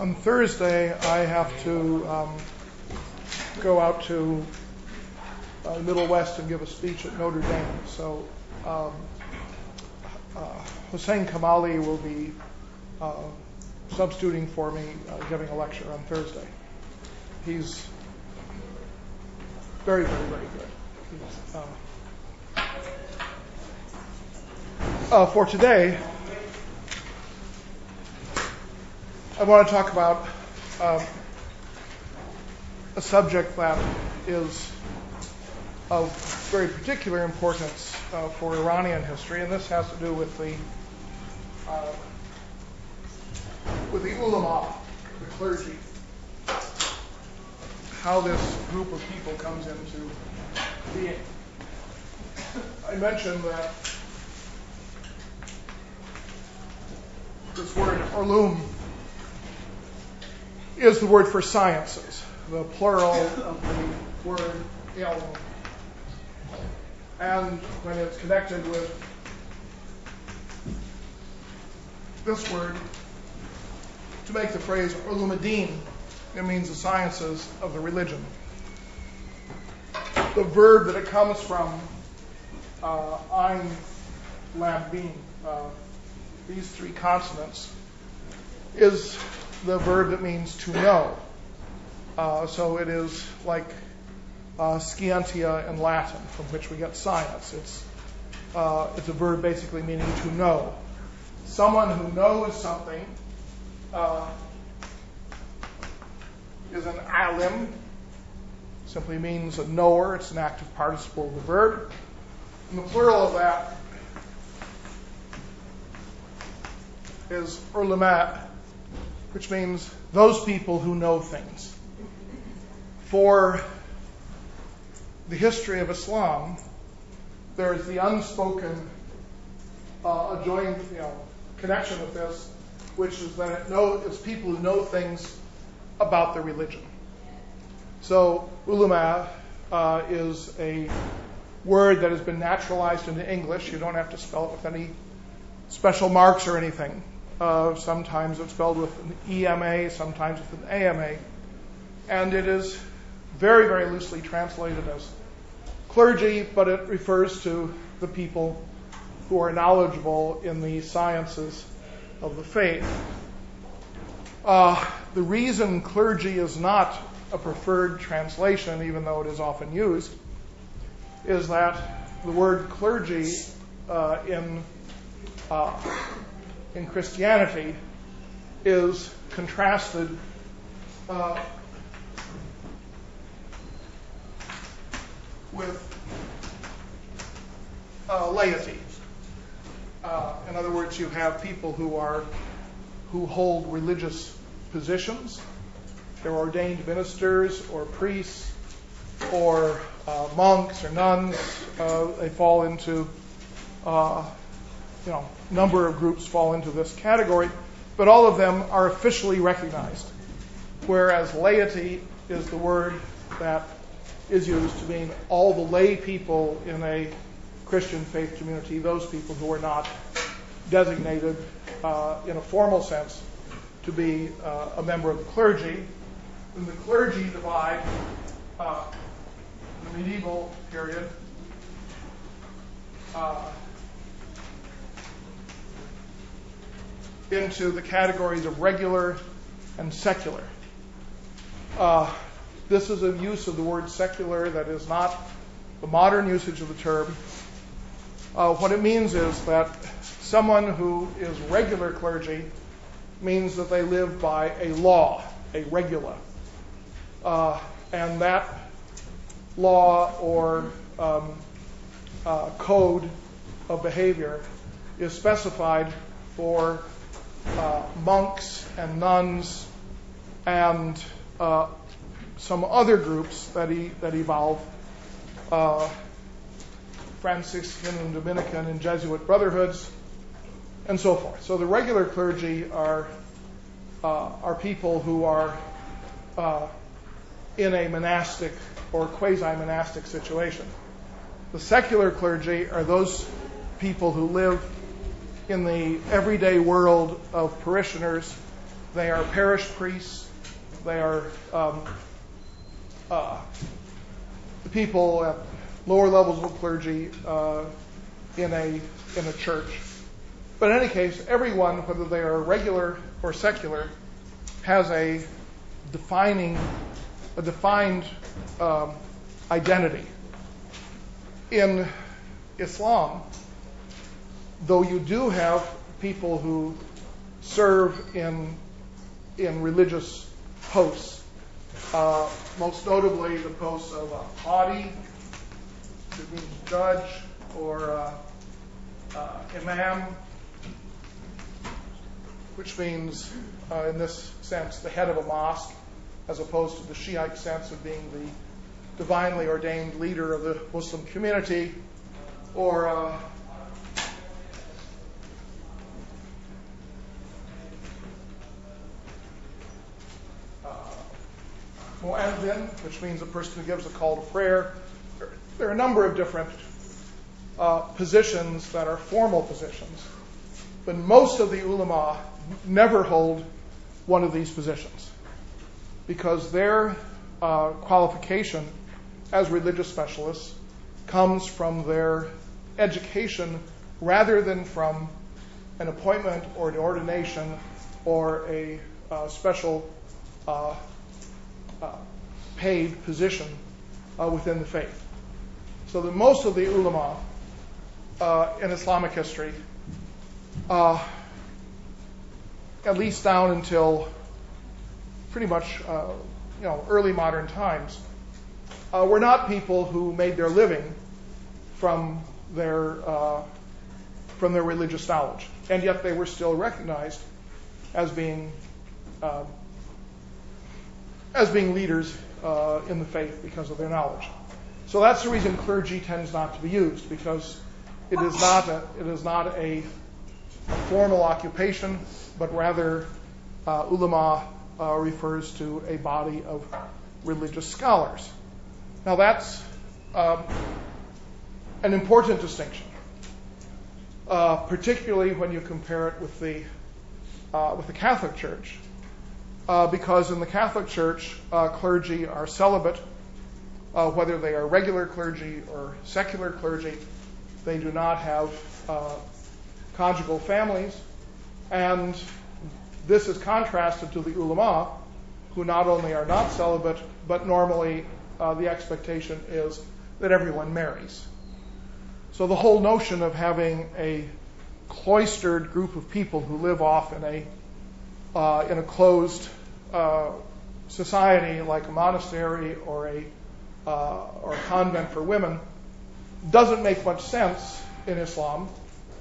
on Thursday, I have to um, go out to uh, Middle West and give a speech at Notre Dame. So um, uh, Hussein Kamali will be uh, substituting for me, uh, giving a lecture on Thursday. He's very, very, very good. Uh, uh, for today, I want to talk about um, a subject that is of very particular importance uh, for Iranian history, and this has to do with the uh, with the ulama, the clergy, how this group of people comes into being. I mentioned that this word ulum is the word for sciences, the plural of the word ilm. And when it's connected with this word, to make the phrase ulumuddin, it means the sciences of the religion. The verb that it comes from, uh, ein, lam, mim, uh, these three consonants, is the verb that means to know. Uh, so it is like uh, scientia in Latin, from which we get science. It's, uh, it's a verb basically meaning to know. Someone who knows something uh, is an alim, simply means a knower. It's an active participle of the verb. And the plural of that is ulama, which means those people who know things. For the history of Islam, there's the unspoken uh, adjoined you know, connection with this, which is that it know, it's people who know things about their religion. So ulama uh, is a word that has been naturalized into English. You don't have to spell it with any special marks or anything. Sometimes it's spelled with an EMA, sometimes with an AMA. And it is very, very loosely translated as clergy, but it refers to the people who are knowledgeable in the sciences of the faith. Uh, the reason clergy is not a preferred translation, even though it is often used, is that the word clergy uh, in uh, in Christianity is contrasted uh, with uh, laity. Uh, in other words, you have people who are who hold religious positions. They're ordained ministers or priests or uh, monks or nuns. Uh, they fall into uh, you know, number of groups fall into this category, but all of them are officially recognized. Whereas laity is the word that is used to mean all the lay people in a Christian faith community, those people who are not designated uh, in a formal sense to be uh, a member of the clergy. And the clergy divide uh, in the medieval period uh, into the categories of regular and secular. Uh, this is a use of the word secular that is not the modern usage of the term. Uh, what it means is that someone who is regular clergy means that they live by a law, a regula. Uh, and that law or um, code of behavior is specified for uh, monks and nuns and uh, some other groups that, he, that evolve, uh, Franciscan and Dominican and Jesuit brotherhoods, and so forth. So the regular clergy are uh, are people who are uh, in a monastic or quasi-monastic situation. The secular clergy are those people who live in the everyday world of parishioners they are parish priests. They are um, uh, the people at lower levels of clergy uh, in a in a church. But in any case, everyone, whether they are regular or secular, has a defining a defined um, identity. In Islam, though you do have people who serve in in religious posts, uh, most notably the posts of a qadi, that means judge, or uh, uh, imam, which means, uh, in this sense, the head of a mosque, as opposed to the Shiite sense of being the divinely ordained leader of the Muslim community, or mu'adhin, which means a person who gives a call to prayer. There are a number of different uh, positions that are formal positions, but most of the ulama never hold one of these positions because their uh, qualification as religious specialists comes from their education rather than from an appointment or an ordination or a uh, special uh, paid position uh, within the faith. So that most of the ulama uh, in Islamic history, at least down until pretty much you know early modern times, were not people who made their living from their from their religious knowledge, and yet they were still recognized as being um, as being leaders uh, in the faith because of their knowledge. So that's the reason clergy tends not to be used because it is not a, it is not a formal occupation, but rather uh, ulama uh, refers to a body of religious scholars. Now that's um, an important distinction, uh, particularly when you compare it with the uh, with the Catholic Church, uh, because in the Catholic Church, uh, clergy are celibate, uh, whether they are regular clergy or secular clergy. They do not have uh, conjugal families. And this is contrasted to the ulama, who not only are not celibate, but normally uh, the expectation is that everyone marries. So the whole notion of having a cloistered group of people who live off in a uh, in a closed society like a monastery or a uh, or a convent for women doesn't make much sense in Islam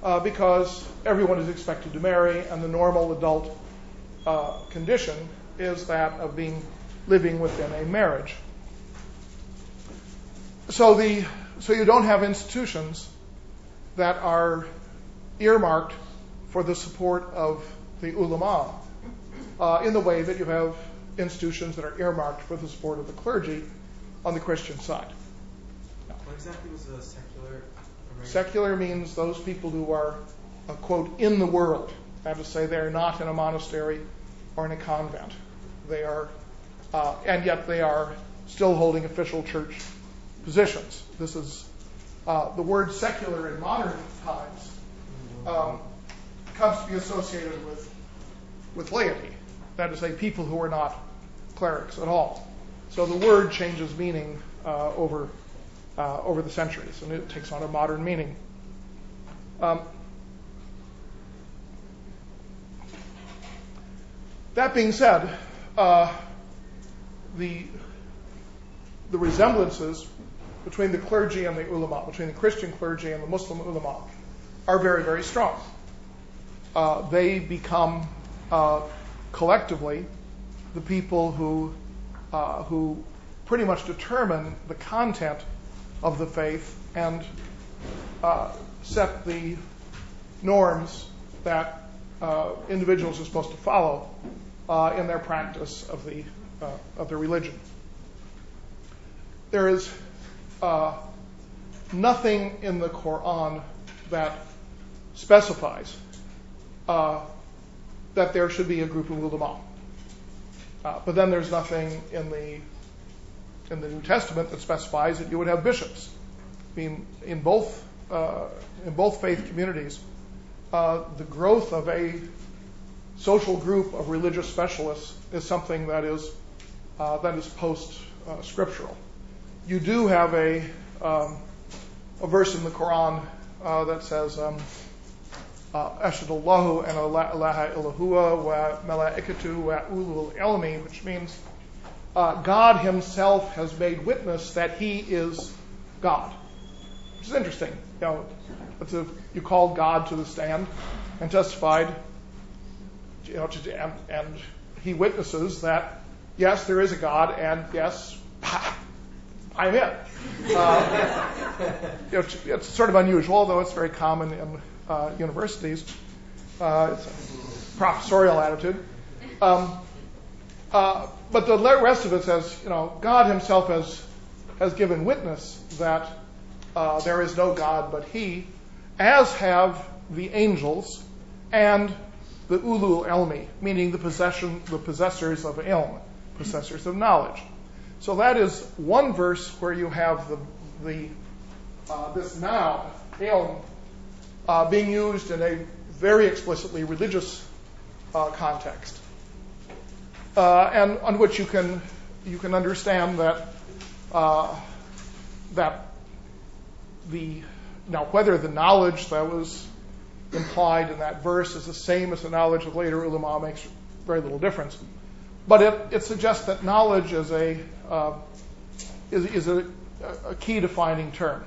uh, because everyone is expected to marry, and the normal adult uh, condition is that of being living within a marriage. So the so you don't have institutions that are earmarked for the support of the ulama uh, in the way that you have institutions that are earmarked for the support of the clergy on the Christian side. What exactly was a secular? Secular means those people who are, uh, quote, in the world. That is to say, they are not in a monastery or in a convent. They are, uh, and yet they are still holding official church positions. This is uh, the word secular in modern times um, comes to be associated with with laity that is, say, people who are not clerics at all. So the word changes meaning uh, over uh, over the centuries, and it takes on a modern meaning. Um, that being said, uh, the the resemblances between the clergy and the ulama, between the Christian clergy and the Muslim ulama, are very, very strong. Uh, they become uh, collectively the people who uh, who pretty much determine the content of the faith and uh, set the norms that uh, individuals are supposed to follow uh, in their practice of the uh, of their religion. There is uh, nothing in the Quran that specifies that there should be a group of ulama. Uh, but then there's nothing in the in the New Testament that specifies that you would have bishops. Uh, in both faith communities, uh, the growth of a social group of religious specialists is something that is uh, that is post uh, scriptural. You do have a um, a verse in the Quran that says. Ashhadu Allahu and Allah ilaha wa malaikatu wa ulul ilmi, which means uh, God Himself has made witness that He is God, which is interesting. You know, it's a, you called God to the stand and testified, you know, to, and, and He witnesses that yes, there is a God, and yes, I'm it. Uh, you know, it's, sort of unusual, although it's very common in universities. Uh, it's a professorial attitude. Um, uh, but the rest of it says, you know, God Himself has has given witness that uh, there is no God but He, as have the angels and the ulul ilmi, meaning the possession, the possessors of ilm, possessors of knowledge. So that is one verse where you have the the uh, this noun ilm uh, being used in a very explicitly religious uh, context uh, and on which you can you can understand that uh, that the now whether the knowledge that was implied in that verse is the same as the knowledge of later ulama makes very little difference. But it, it suggests that knowledge is a uh, is, is a, a, key defining term.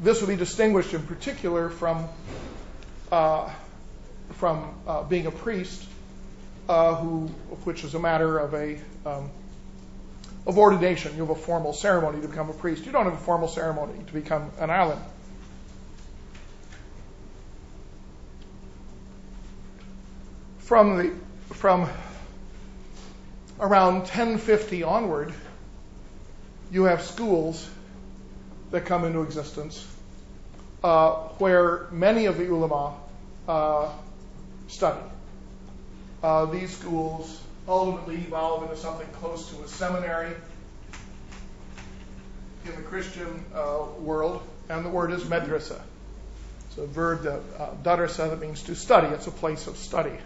This would be distinguished in particular from uh, from uh, being a priest uh, who, which is a matter of a um, of ordination. You have a formal ceremony to become a priest. You don't have a formal ceremony to become an the from around 1050 onward, you have schools that come into existence uh, where many of the ulama uh, study. Uh, these schools ultimately evolve into something close to a seminary in the Christian world, and the word is medrasa. It's a verb dadarsa that means to study. It's a place of study.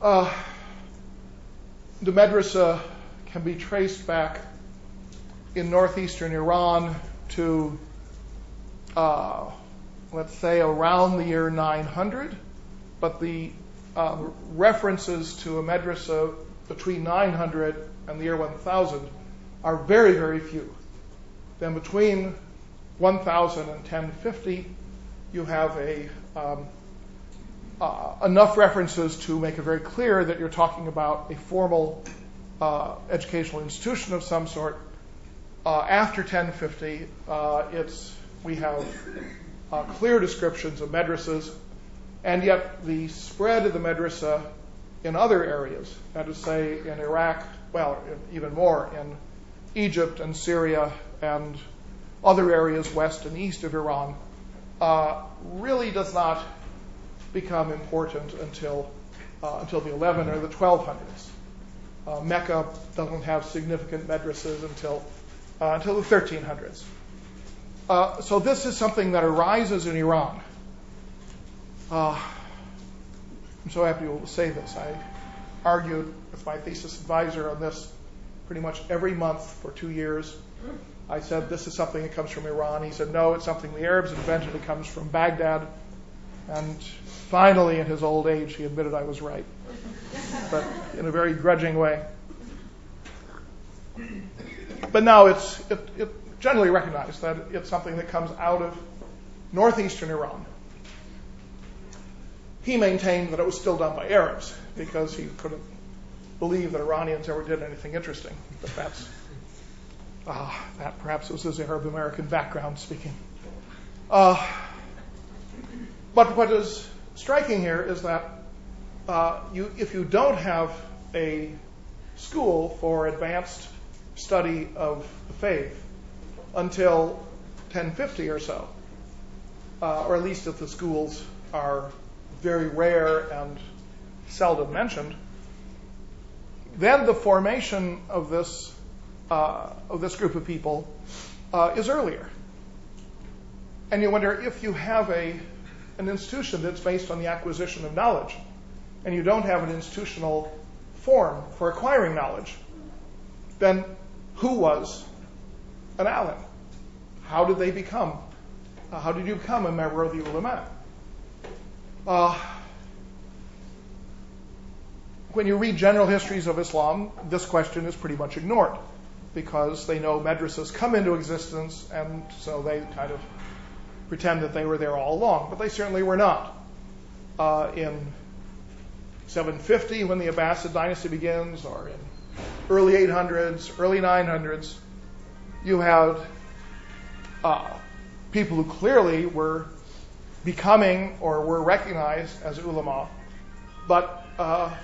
The medrasa can be traced back in northeastern Iran to, uh, let's say, around the year 900 but the um, references to a madrasa between 900 and the year 1000 are very, very few. Then between 1000 and 1050, you have a um, uh, enough references to make it very clear that you're talking about a formal uh, educational institution of some sort. Uh, after 1050, uh, it's we have uh, clear descriptions of madrasas and yet the spread of the madrasa in other areas, that is, say, in Iraq, well, even more, in Egypt and Syria and other areas west and east of Iran, really does not become important until until the 11 or the 1200s. Uh, Mecca doesn't have significant madrasas until until the 1300s. Uh, so this is something that arises in Iran uh, I'm so happy to say this. I argued with my thesis advisor on this pretty much every month for two years. I said, This is something that comes from Iran. He said, No, it's something the Arabs invented. It comes from Baghdad. And finally, in his old age, he admitted I was right, but in a very grudging way. But now it's it, it generally recognized that it's something that comes out of northeastern Iran. He maintained that it was still done by Arabs because he couldn't believe that Iranians ever did anything interesting. But that's uh, that perhaps was his Arab American background speaking. Uh, but what is striking here is that uh, you, if you don't have a school for advanced study of the faith until 1050 or so, uh, or at least if the schools are very rare and seldom mentioned, then the formation of this uh, of this group of people uh, is earlier. And you wonder if you have a an institution that's based on the acquisition of knowledge, and you don't have an institutional form for acquiring knowledge, then who was an Alim? How did they become? Uh, how did you become a member of the ulama? Uh, when you read general histories of Islam, this question is pretty much ignored because they know madrasas come into existence and so they kind of pretend that they were there all along, but they certainly were not. Uh, in 750, when the Abbasid dynasty begins, or in early 800s, early 900s, you had uh, people who clearly were becoming or were recognized as ulama, but uh,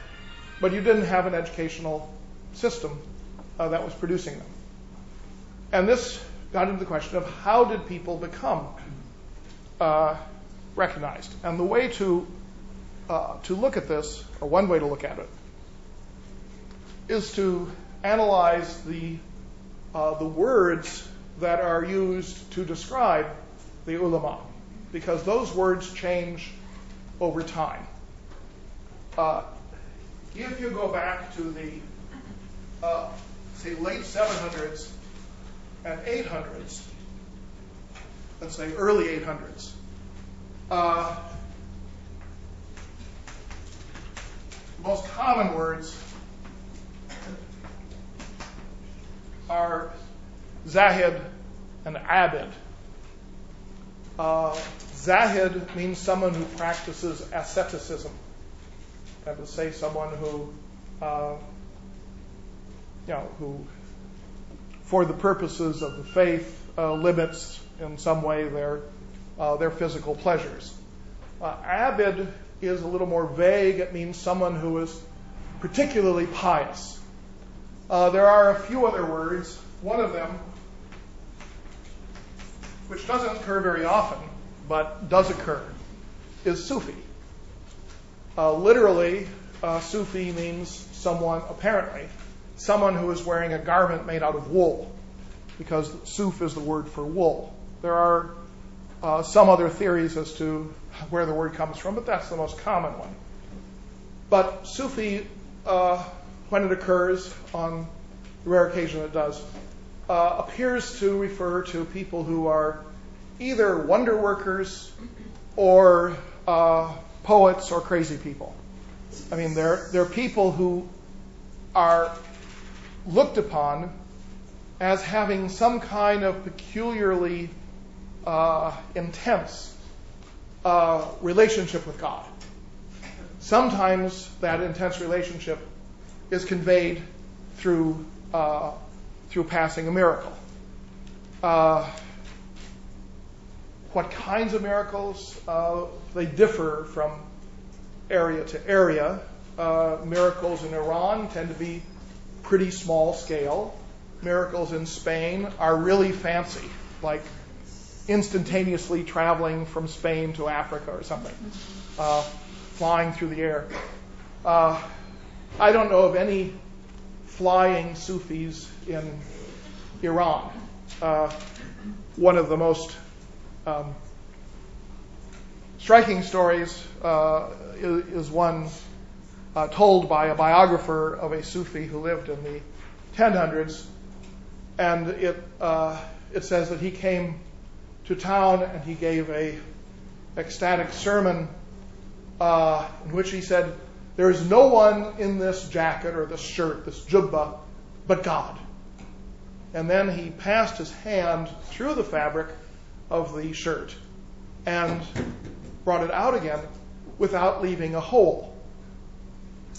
but you didn't have an educational system uh, that was producing them. And this got into the question of how did people become uh, recognized? And the way to uh, to look at this, or one way to look at it, is to analyze the uh, the words that are used to describe the ulama, because those words change over time. Uh, if you go back to the uh, say late 700s and 800s, let's say early 800s, uh, most common words are Zahid and Abid. Uh, Zahid means someone who practices asceticism. That would say someone who, uh, you know, who, for the purposes of the faith, uh, limits in some way their their physical pleasures. Abid is a little more vague. It means someone who is particularly pious. Uh, there are a few other words. One of them, which doesn't occur very often, but does occur, is Sufi. Uh, literally, uh, Sufi means someone, apparently, someone who is wearing a garment made out of wool, because Suf is the word for wool. There are uh, some other theories as to where the word comes from, but that's the most common one. But Sufi, uh, when it occurs, on the rare occasion it does, uh, appears to refer to people who are either wonder workers or uh, poets or crazy people. I mean, they're, they're people who are looked upon as having some kind of peculiarly uh, intense uh, relationship with God. Sometimes that intense relationship is conveyed through uh, through passing a miracle. Uh, what kinds of miracles? Uh, they differ from area to area. Miracles in Iran tend to be pretty small scale. Miracles in Spain are really fancy, like instantaneously traveling from Spain to Africa or something, flying through the air. I don't know of any flying Sufis in Iran. Uh, one of the most um, striking stories uh, is, is, one uh, told by a biographer of a Sufi who lived in the 1000s, and it uh, it says that he came to town and he gave a ecstatic sermon uh, in which he said, "There is no one in this jacket or this shirt, this jubba, but God." And then he passed his hand through the fabric of the shirt and brought it out again without leaving a hole.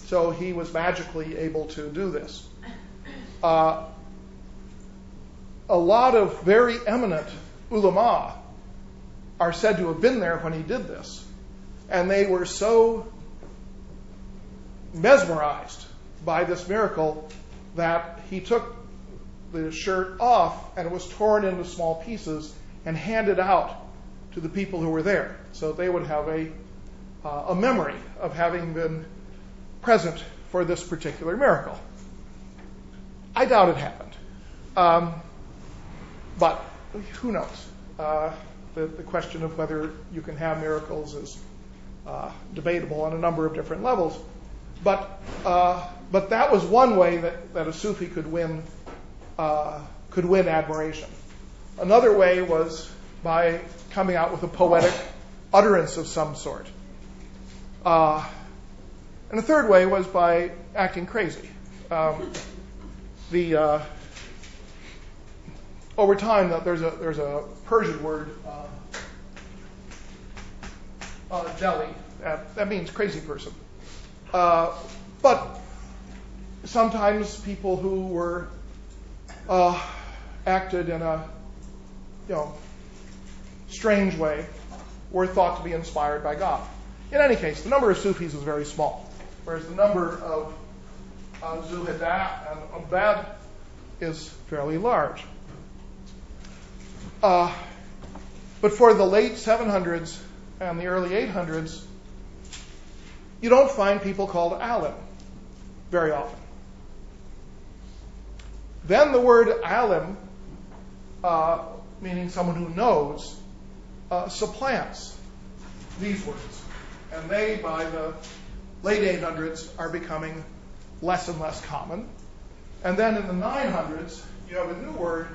So he was magically able to do this. Uh, a lot of very eminent ulama are said to have been there when he did this. And they were so mesmerized by this miracle that he took the shirt off and it was torn into small pieces and handed out to the people who were there. So they would have a uh, a memory of having been present for this particular miracle. I doubt it happened. Um, but who knows? Uh, the, the, question of whether you can have miracles is uh, debatable on a number of different levels. But, uh, but that was one way that, a Sufi could win, uh, could win admiration. Another way was by coming out with a poetic utterance of some sort. Uh, and the third way was by acting crazy. Um, the over time, there's a there's a Persian word. That, that, means crazy person. Uh, but sometimes people who were uh, acted in a you know strange way were thought to be inspired by God. In any case, the number of Sufis is very small, whereas the number of uh, Zuhada and Abad is fairly large. But for the late 700s and the early 800s, you don't find people called alim very often. Then the word alim, uh, meaning someone who knows, uh, supplants these words. And they, by the late 800s, are becoming less and less common. And then in the 900s, you have a new word,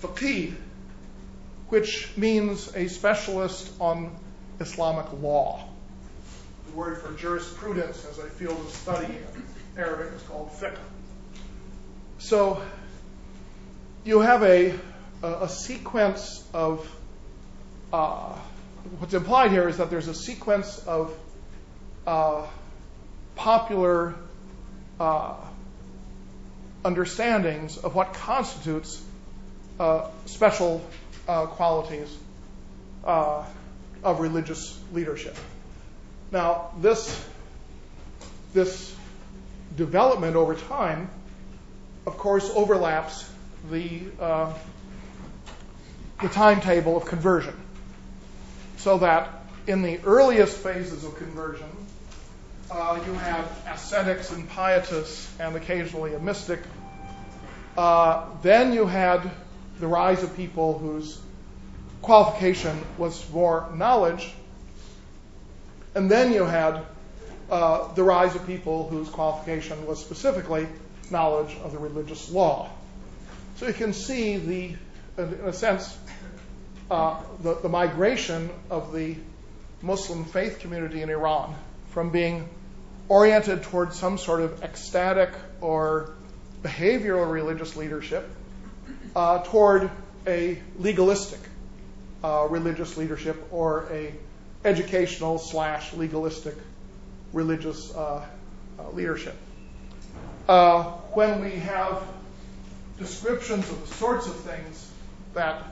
faqih, which means a specialist on Islamic law. The word for jurisprudence as a field of study in Arabic is called fiqh. So you have a, a, sequence of, uh, what's implied here is that there's a sequence of uh, popular uh, understandings of what constitutes special qualities uh, of religious leadership. Now, this this development over time, of course, overlaps the uh, the timetable of conversion, so that in the earliest phases of conversion, uh, you have ascetics and pietists, and occasionally a mystic. Uh, then you had the rise of people whose qualification was more knowledge. And then you had uh, the rise of people whose qualification was specifically knowledge of the religious law. So you can see the, in a sense, uh, the, the migration of the Muslim faith community in Iran from being oriented towards some sort of ecstatic or behavioral religious leadership uh, toward a legalistic uh, religious leadership or a educational slash legalistic religious uh, uh leadership. Uh, when we have descriptions of the sorts of things that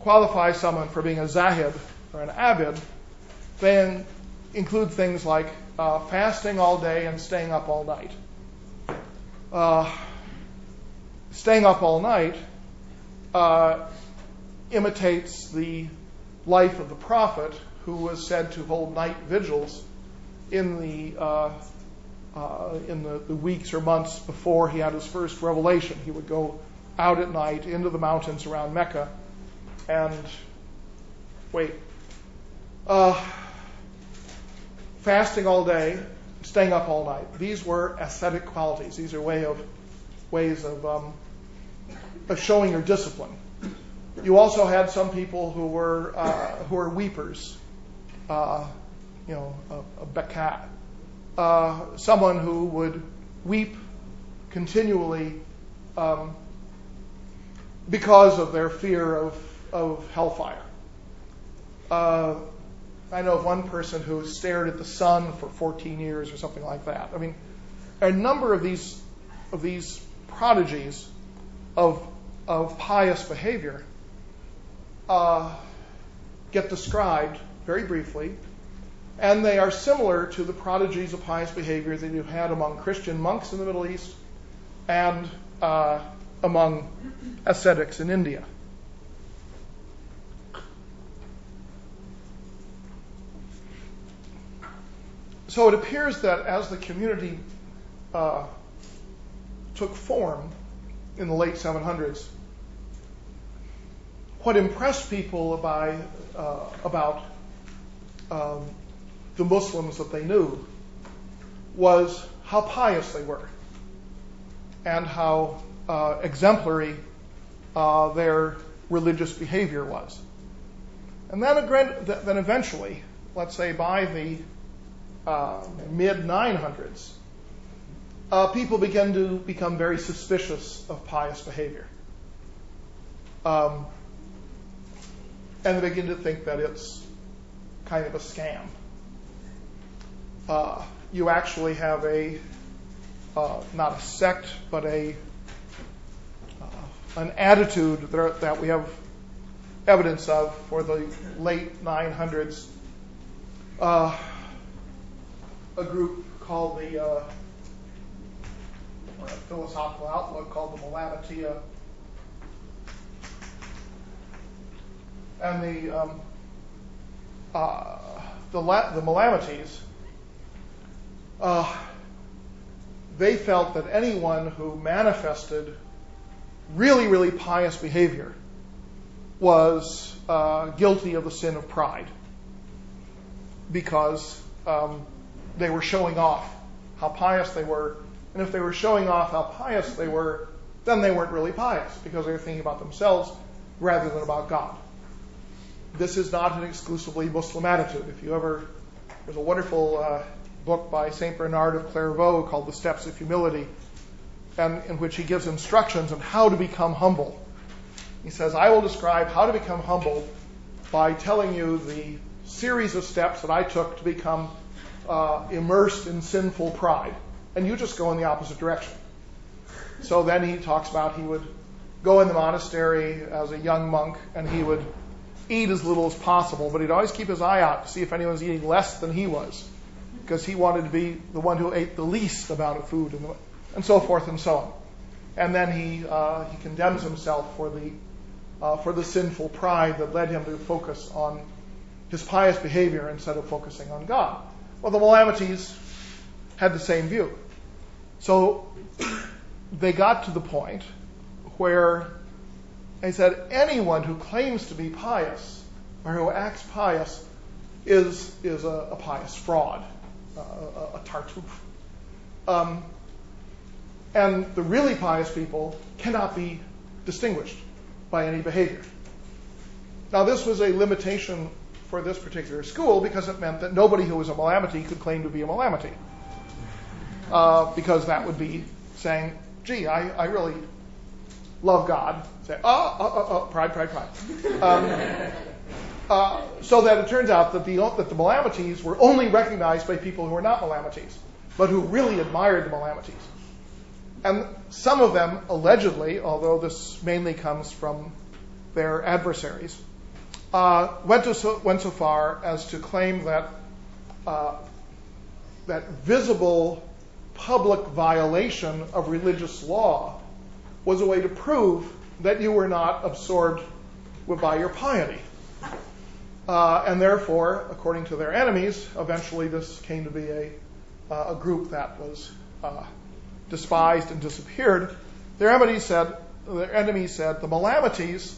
qualify someone for being a zahid or an abid, they include things like uh, fasting all day and staying up all night. Staying up all night uh, imitates the life of the prophet who was said to hold night vigils in the uh, uh, in the, the, weeks or months before he had his first revelation. He would go out at night into the mountains around Mecca and wait. Uh, fasting all day, staying up all night. These were ascetic qualities. These are way of ways of um, of showing your discipline. You also had some people who were uh, who were weepers, uh, you know, a, a bekat, uh, someone who would weep continually um, because of their fear of of hellfire. I know of one person who stared at the sun for 14 years or something like that. I mean, a number of these of these prodigies of of pious behavior uh, get described very briefly, and they are similar to the prodigies of pious behavior that you had among Christian monks in the Middle East and uh, among ascetics in India. So it appears that as the community uh, took form in the late 700s, what impressed people by, uh, about um, the Muslims that they knew was how pious they were and how uh, exemplary uh, their religious behavior was. And then, then eventually, let's say by the uh, mid 900s, uh, people began to become very suspicious of pious behavior. Um, and they begin to think that it's kind of a scam. Uh, you actually have a, uh, not a sect, but a, uh, an attitude that, that we have evidence of for the late 900s. Uh, a group called the uh, philosophical outlook called the Malamatiyya. And the um, uh, the, Melamites, uh, they felt that anyone who manifested really, really pious behavior was uh, guilty of the sin of pride because um, they were showing off how pious they were. And if they were showing off how pious they were, then they weren't really pious because they were thinking about themselves rather than about God. This is not an exclusively Muslim attitude. If you ever, there's a wonderful uh, book by St. Bernard of Clairvaux called The Steps of Humility, and in which he gives instructions on how to become humble. He says, I will describe how to become humble by telling you the series of steps that I took to become uh, immersed in sinful pride. And you just go in the opposite direction. So then he talks about he would go in the monastery as a young monk and he would eat as little as possible, but he'd always keep his eye out to see if anyone was eating less than he was because he wanted to be the one who ate the least amount of food and, the, and so forth and so on. And then he, uh, he condemns himself for the, uh, for the sinful pride that led him to focus on his pious behavior instead of focusing on God. Well, the Melamites had the same view. So they got to the point where they said anyone who claims to be pious or who acts pious is, is a, a pious fraud, a, a, a tartuffe. Um, and the really pious people cannot be distinguished by any behavior. Now, this was a limitation for this particular school because it meant that nobody who was a Malamity could claim to be a Malamity. Uh, because that would be saying, gee, I, I really love God. Say, oh, oh, oh, oh pride, pride, pride. Um, uh, so that it turns out that the, that the Melamites were only recognized by people who were not Melamites, but who really admired the Melamites. And some of them, allegedly, although this mainly comes from their adversaries, uh, went, so, went so far as to claim that uh, that visible public violation of religious law was a way to prove that you were not absorbed by your piety. Uh, and therefore, according to their enemies, eventually this came to be a, uh, group that was uh, despised and disappeared. Their enemies said, their enemies said the Melamites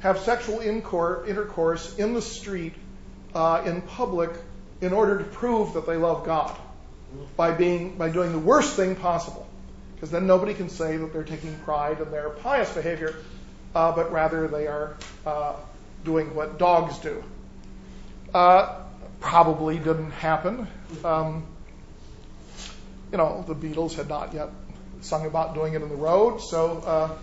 have sexual intercourse in the street, in public, in order to prove that they love God by being by doing the worst thing possible, because then nobody can say that they're taking pride in their pious behavior, uh, but rather they are uh, doing what dogs do. Uh, probably didn't happen. Um, you know, the Beatles had not yet sung about doing it in the road, so uh,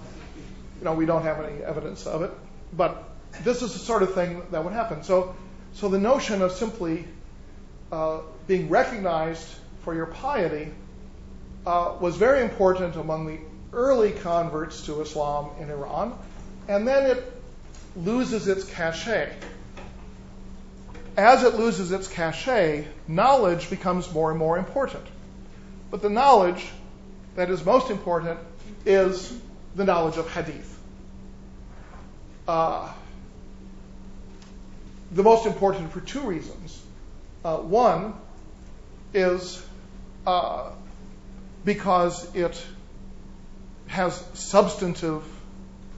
you know we don't have any evidence of it. But this is the sort of thing that would happen. So, so the notion of simply uh, being recognized for your piety was very important among the early converts to Islam in Iran, and then it loses its cachet. As it loses its cachet, knowledge becomes more and more important. But the knowledge that is most important is the knowledge of hadith. Uh, the most important for two reasons. Uh, one, is uh, because it has substantive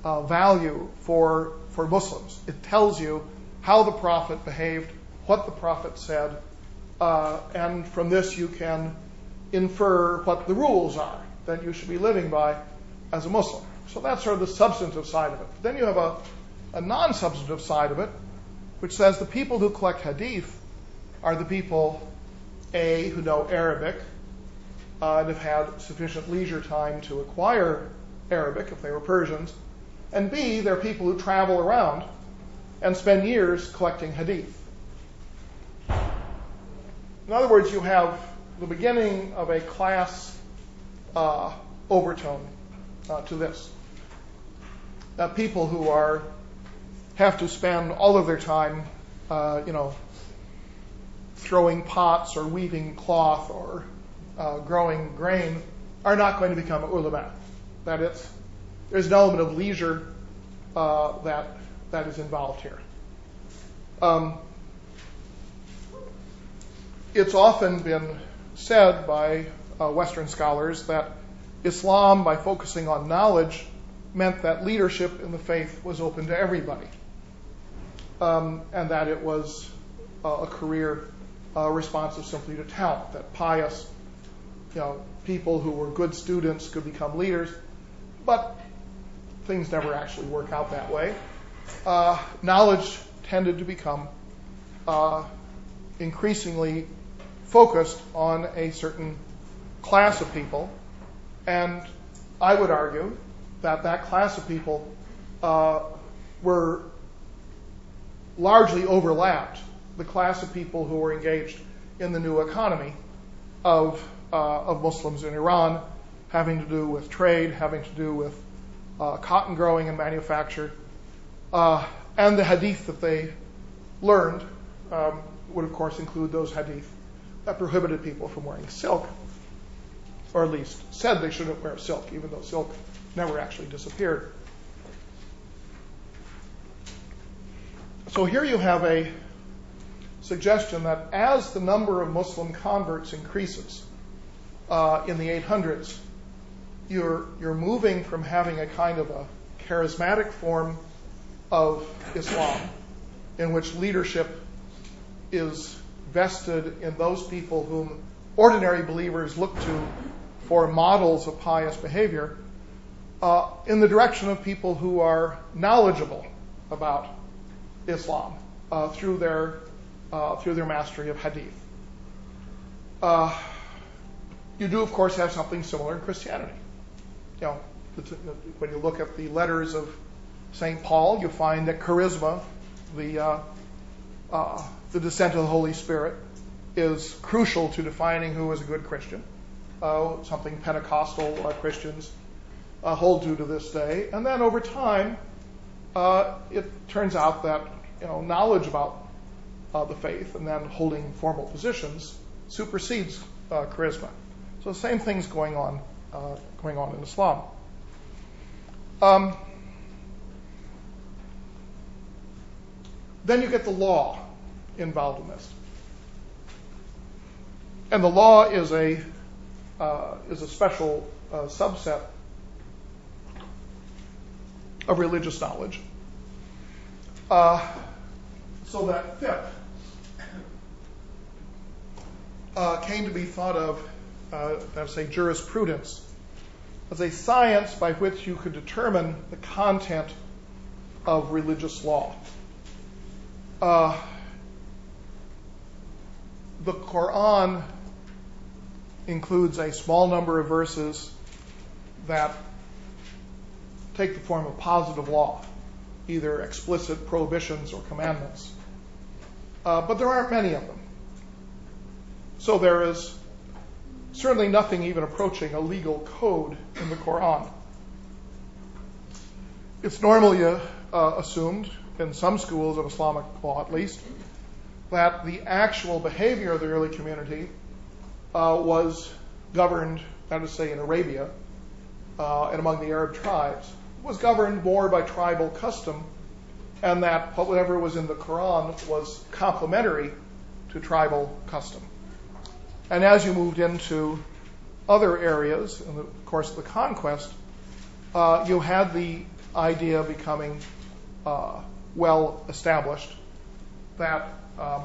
uh, value for for Muslims. It tells you how the Prophet behaved, what the Prophet said, uh, and from this you can infer what the rules are that you should be living by as a Muslim. So that's sort of the substantive side of it. Then you have a, a non substantive side of it, which says the people who collect hadith are the people, A, who know Arabic uh, and have had sufficient leisure time to acquire Arabic if they were Persians, and B, they're people who travel around and spend years collecting hadith. In other words, you have the beginning of a class uh, overtone uh, to this. That people who are have to spend all of their time, uh, you know, throwing pots or weaving cloth or uh, growing grain are not going to become ulama. That it's there's an element of leisure uh, that that is involved here. Um, it's often been said by uh, Western scholars that Islam, by focusing on knowledge, meant that leadership in the faith was open to everybody, um, and that it was uh, a career uh, responsive simply to talent. That pious, you know, people who were good students could become leaders, but things never actually work out that way. Uh, knowledge tended to become uh, increasingly focused on a certain class of people, and I would argue that that class of people uh, were largely overlapped the class of people who were engaged in the new economy of of Muslims in Iran, having to do with trade, having to do with uh, cotton growing and manufacture, uh, and the hadith that they learned um, would of course include those hadith that prohibited people from wearing silk, or at least said they shouldn't wear silk, even though silk never actually disappeared. So here you have a suggestion that as the number of Muslim converts increases uh, in the 800s, you're, you're moving from having a kind of a charismatic form of Islam in which leadership is vested in those people whom ordinary believers look to for models of pious behavior uh, in the direction of people who are knowledgeable about Islam uh, through their uh, through their mastery of hadith. You do, of course, have something similar in Christianity. You know, when you look at the letters of St. Paul, you find that charisma, the uh, uh, the descent of the Holy Spirit is crucial to defining who is a good Christian, uh, something Pentecostal uh, Christians uh, hold to to this day. And then over time, uh, it turns out that you know knowledge about the faith and then holding formal positions supersedes charisma. So the same thing's going on going on in Islam. Um, then you get the law involved in this. And the law is a uh, is a special uh, subset of religious knowledge. Uh, so that fiqh uh, came to be thought of uh, as a jurisprudence, as a science by which you could determine the content of religious law. Uh, the Quran includes a small number of verses that take the form of positive law, either explicit prohibitions or commandments. Uh, but there aren't many of them. So there is certainly nothing even approaching a legal code in the Quran. It's normally uh, uh, assumed, in some schools of Islamic law at least, that the actual behavior of the early community uh, was governed, that is to say, in Arabia uh, and among the Arab tribes, was governed more by tribal custom, and that whatever was in the Quran was complementary to tribal custom. And as you moved into other areas, in the course of the conquest, uh, you had the idea becoming uh, well established that um,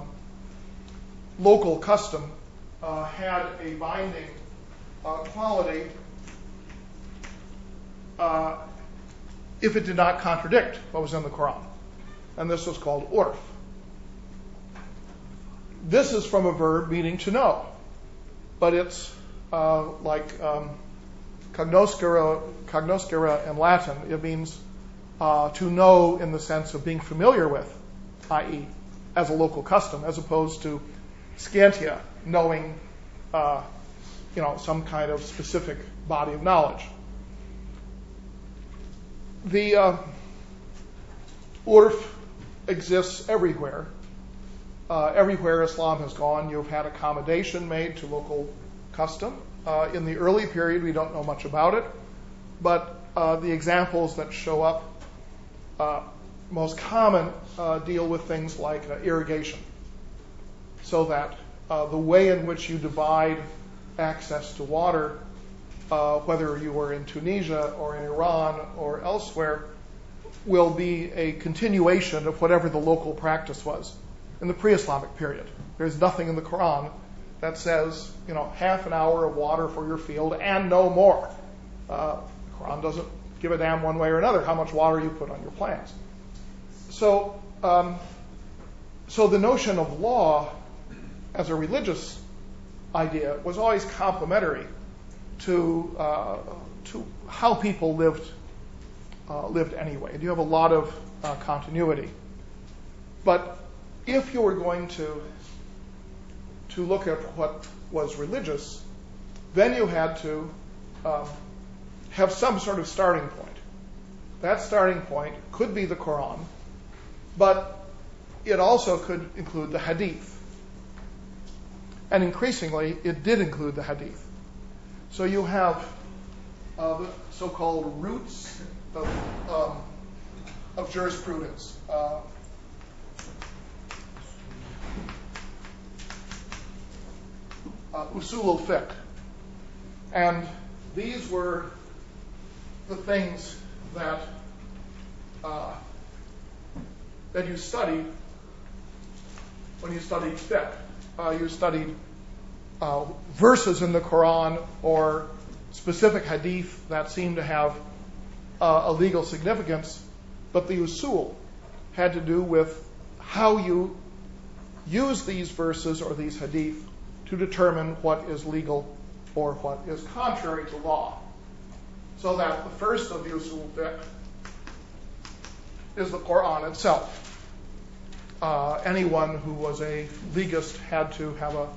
local custom uh, had a binding uh, quality uh, if it did not contradict what was in the Quran. And this was called urf. This is from a verb meaning to know, but it's uh, like um, cognoscere, in Latin. It means uh, to know in the sense of being familiar with, i.e., as a local custom, as opposed to scientia, knowing, uh, you know, some kind of specific body of knowledge. The urf exists everywhere. Uh, everywhere Islam has gone, you've had accommodation made to local custom. Uh, in the early period, we don't know much about it, but uh, the examples that show up most common deal with things like irrigation, so that the way in which you divide access to water, whether you were in Tunisia or in Iran or elsewhere, will be a continuation of whatever the local practice was in the pre-Islamic period. There's nothing in the Quran that says, you know, half an hour of water for your field and no more. Uh, the Quran doesn't give a damn one way or another how much water you put on your plants. So, um, so the notion of law as a religious idea was always complementary to uh, to how people lived uh, lived anyway. And you have a lot of uh, continuity. But if you were going to to look at what was religious, then you had to um, have some sort of starting point. That starting point could be the Quran, but it also could include the Hadith. And increasingly, it did include the Hadith. So you have uh, the so called roots of, um, of jurisprudence. Uh, uh, usul al-fiqh. And these were the things that uh, that you studied when you studied fiqh. Uh, you studied uh, verses in the Quran or specific hadith that seemed to have uh, a legal significance, but the usul had to do with how you use these verses or these hadith to determine what is legal or what is contrary to law. So that the first of the usul fiqh is the Quran itself. Uh, anyone who was a legist had to have a,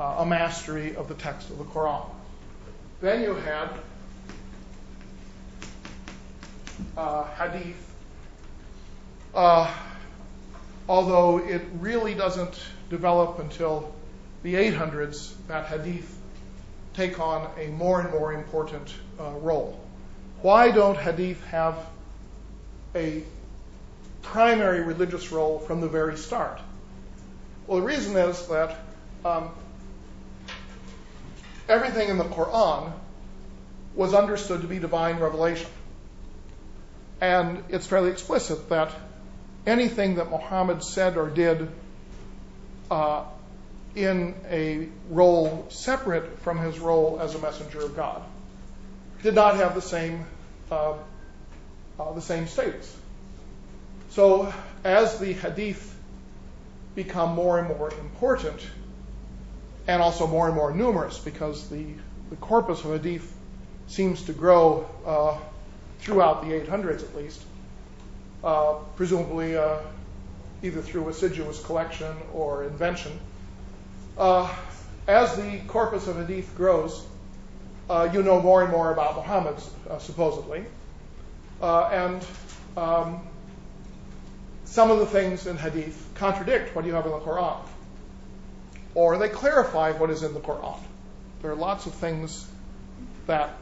uh, a mastery of the text of the Quran. Then you had uh, hadith, uh, although it really doesn't develop until the 800s that hadith take on a more and more important uh, role. Why don't hadith have a primary religious role from the very start? Well, the reason is that um, everything in the Quran was understood to be divine revelation. And it's fairly explicit that anything that Muhammad said or did uh, in a role separate from his role as a messenger of God did not have the same uh, uh, the same status. So as the hadith become more and more important, and also more and more numerous, because the, the corpus of hadith seems to grow uh, throughout the 800s at least, presumably either through assiduous collection or invention. Uh, as the corpus of hadith grows, uh, you know more and more about Muhammad, uh, supposedly. And um, some of the things in hadith contradict what you have in the Quran, or they clarify what is in the Quran. There are lots of things that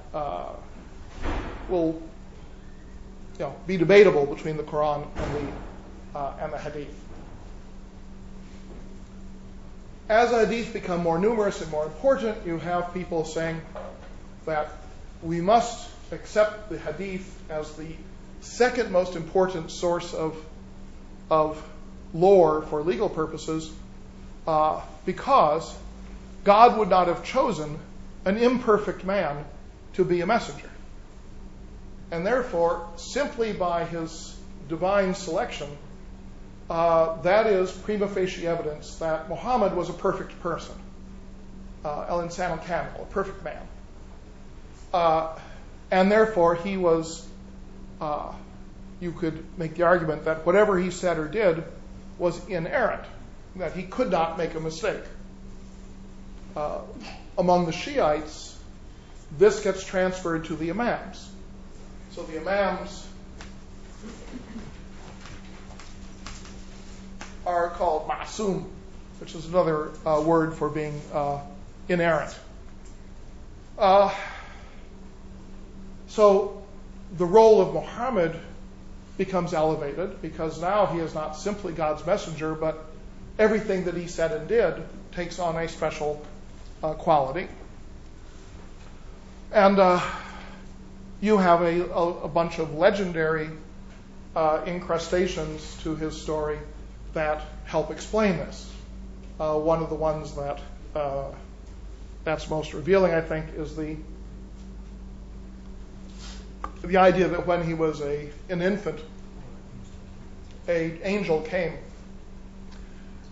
will be debatable between the Quran and the, and the hadith. As hadith become more numerous and more important, you have people saying that we must accept the hadith as the second most important source of, of lore for legal purposes uh, because God would not have chosen an imperfect man to be a messenger. And therefore, simply by his divine selection, that is prima facie evidence that Muhammad was a perfect person. Uh, El Insan al Kamil, a perfect man. Uh, and therefore, he was, uh, you could make the argument that whatever he said or did was inerrant, that he could not make a mistake. Uh, among the Shiites, this gets transferred to the Imams. So the Imams are called masum, which is another uh, word for being uh, inerrant. Uh, so the role of Muhammad becomes elevated because now he is not simply God's messenger, but everything that he said and did takes on a special uh, quality. And uh, you have a, a, a, bunch of legendary uh, incrustations to his story that help explain this. Uh, one of the ones that uh, that's most revealing, I think, is the the idea that when he was a an infant, a angel came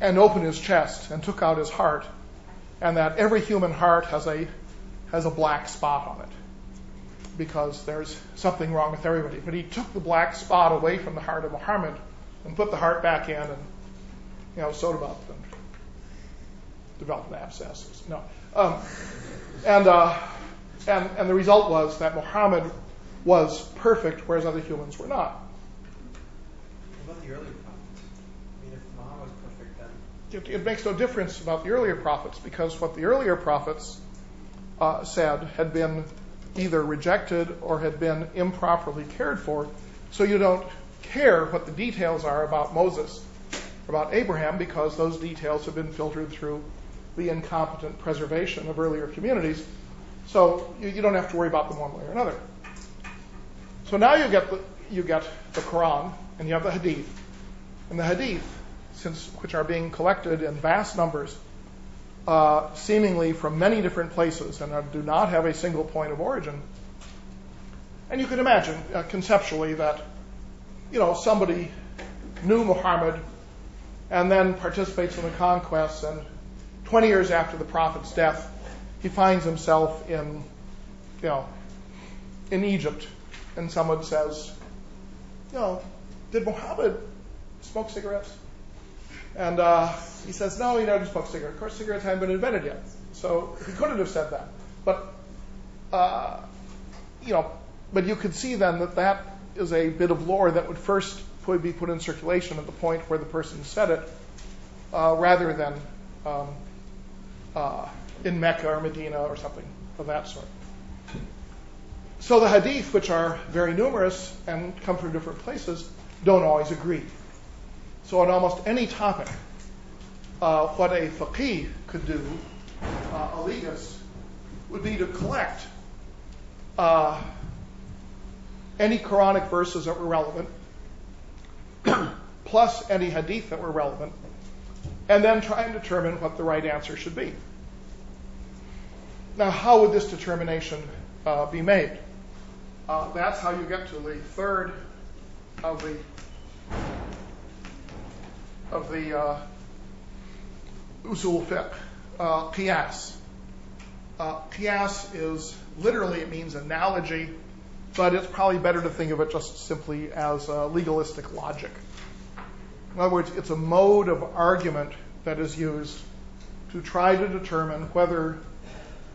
and opened his chest and took out his heart, and that every human heart has a has a black spot on it because there's something wrong with everybody. But he took the black spot away from the heart of Muhammad and put the heart back in and you know sewed about them, developed abscesses. No, um, and uh, and and the result was that Muhammad was perfect, whereas other humans were not. What about the earlier prophets? I mean, if Muhammad was perfect, then it, it makes no difference about the earlier prophets because what the earlier prophets uh, said had been either rejected or had been improperly cared for. So you don't care what the details are about Moses, about Abraham, because those details have been filtered through the incompetent preservation of earlier communities. So you, don't have to worry about them one way or another. So now you get the, you get the Quran and you have the Hadith. And the Hadith, since which are being collected in vast numbers, uh, seemingly from many different places and do not have a single point of origin. And you can imagine uh, conceptually that, you know, somebody knew Muhammad and then participates in the conquest, and 20 years after the prophet's death, he finds himself in, you know, in Egypt, and someone says, you know, did Muhammad smoke cigarettes? And uh, he says, no, he never smoked cigarettes. Of course, cigarettes hadn't been invented yet. So he couldn't have said that. But, uh, you know, but you could see then that that is a bit of lore that would first be put in circulation at the point where the person said it, uh, rather than um, uh, in Mecca or Medina or something of that sort. So the hadith, which are very numerous and come from different places, don't always agree. So on almost any topic, uh, what a faqih could do, a legist, would be to collect any Quranic verses that were relevant, plus any hadith that were relevant, and then try and determine what the right answer should be. Now, how would this determination uh, be made? Uh, that's how you get to the third of the of the uh, usul fiqh, qiyas. Qiyas is literally it means analogy, but it's probably better to think of it just simply as legalistic logic. In other words, it's a mode of argument that is used to try to determine whether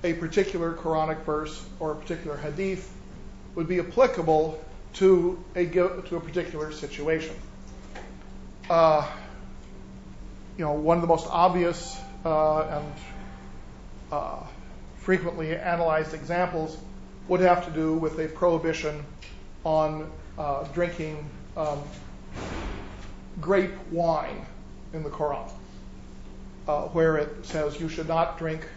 a particular Quranic verse or a particular hadith would be applicable to a, to a particular situation. Uh, you know, one of the most obvious uh, and uh, frequently analyzed examples would have to do with a prohibition on uh, drinking um, grape wine in the Quran. uh, where it says you should not drink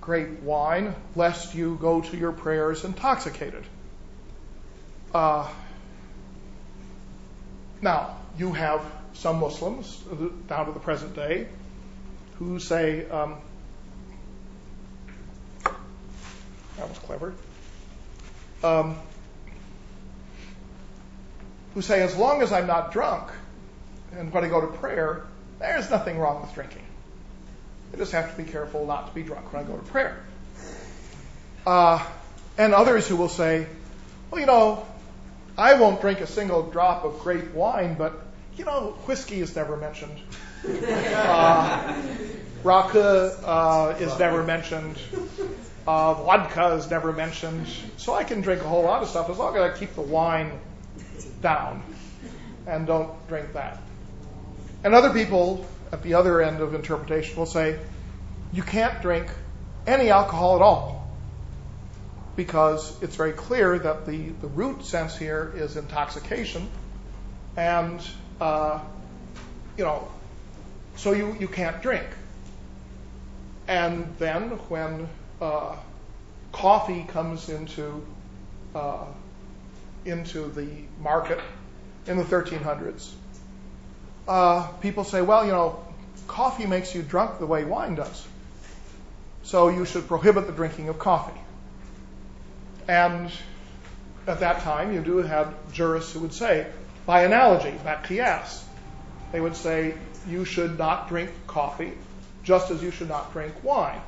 grape wine lest you go to your prayers intoxicated. Uh, now, you have some Muslims down to the present day who say, um, that was clever, um, who say, as long as I'm not drunk and when I go to prayer, there's nothing wrong with drinking. I just have to be careful not to be drunk when I go to prayer. Uh, and others who will say, well, you know, I won't drink a single drop of grape wine, but, you know, whiskey is never mentioned. Uh, Raka uh, is never mentioned. Uh, vodka is never mentioned. So I can drink a whole lot of stuff as long as I keep the wine down and don't drink that. And other people at the other end of interpretation will say you can't drink any alcohol at all because it's very clear that the, the root sense here is intoxication. And, uh, you know, so you, you can't drink. And then when coffee comes into uh, into the market in the 1300s, uh, people say, well, you know, coffee makes you drunk the way wine does. So you should prohibit the drinking of coffee. And at that time, you do have jurists who would say, by analogy, by qiyas, they would say you should not drink coffee just as you should not drink wine.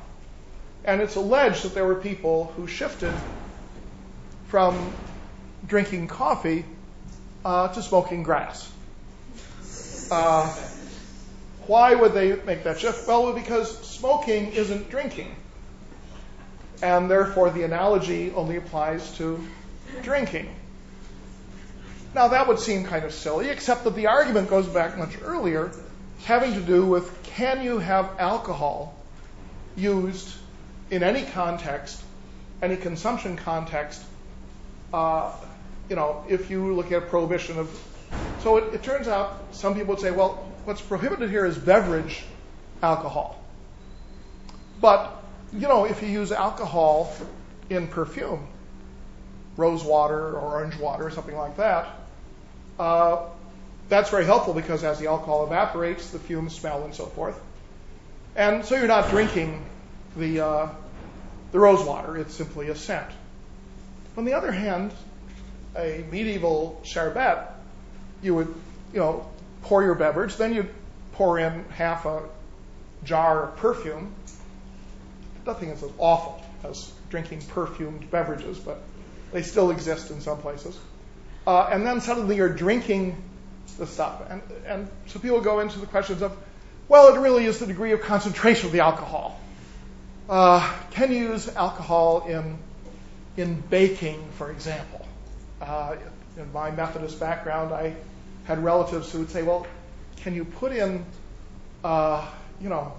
And it's alleged that there were people who shifted from drinking coffee uh, to smoking grass. Uh, why would they make that shift? Well, because smoking isn't drinking. And therefore, the analogy only applies to drinking. Now, that would seem kind of silly, except that the argument goes back much earlier, having to do with can you have alcohol used in any context, any consumption context, uh, you know, if you look at prohibition of. So it, turns out some people would say, well, what's prohibited here is beverage alcohol. But, you know, if you use alcohol in perfume, rose water or orange water or something like that, uh, that's very helpful because as the alcohol evaporates, the fumes smell and so forth. And so you're not drinking the, uh, the rose water, it's simply a scent. On the other hand, a medieval sherbet, you would, you know, pour your beverage, then you'd pour in half a jar of perfume. Nothing is as awful as drinking perfumed beverages, but they still exist in some places. Uh, and then suddenly you're drinking the stuff. And, and so people go into the questions of, well, it really is the degree of concentration of the alcohol. Uh, can you use alcohol in, in baking, for example? Uh, in my Methodist background, I had relatives who would say, well, can you put in, uh, you know,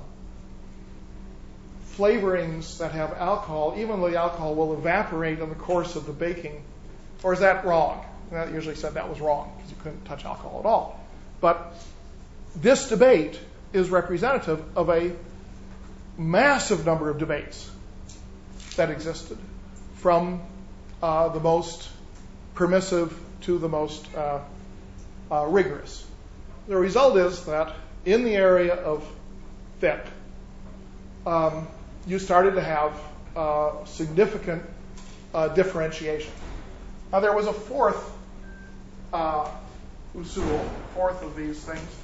flavorings that have alcohol, even though the alcohol will evaporate in the course of the baking? Or is that wrong? And I usually said that was wrong because you couldn't touch alcohol at all. But this debate is representative of a massive number of debates that existed from uh, the most permissive to the most uh, uh, rigorous. The result is that in the area of fiqh, um, you started to have uh, significant uh, differentiation. Now, there was a fourth uh, usul, fourth of these things.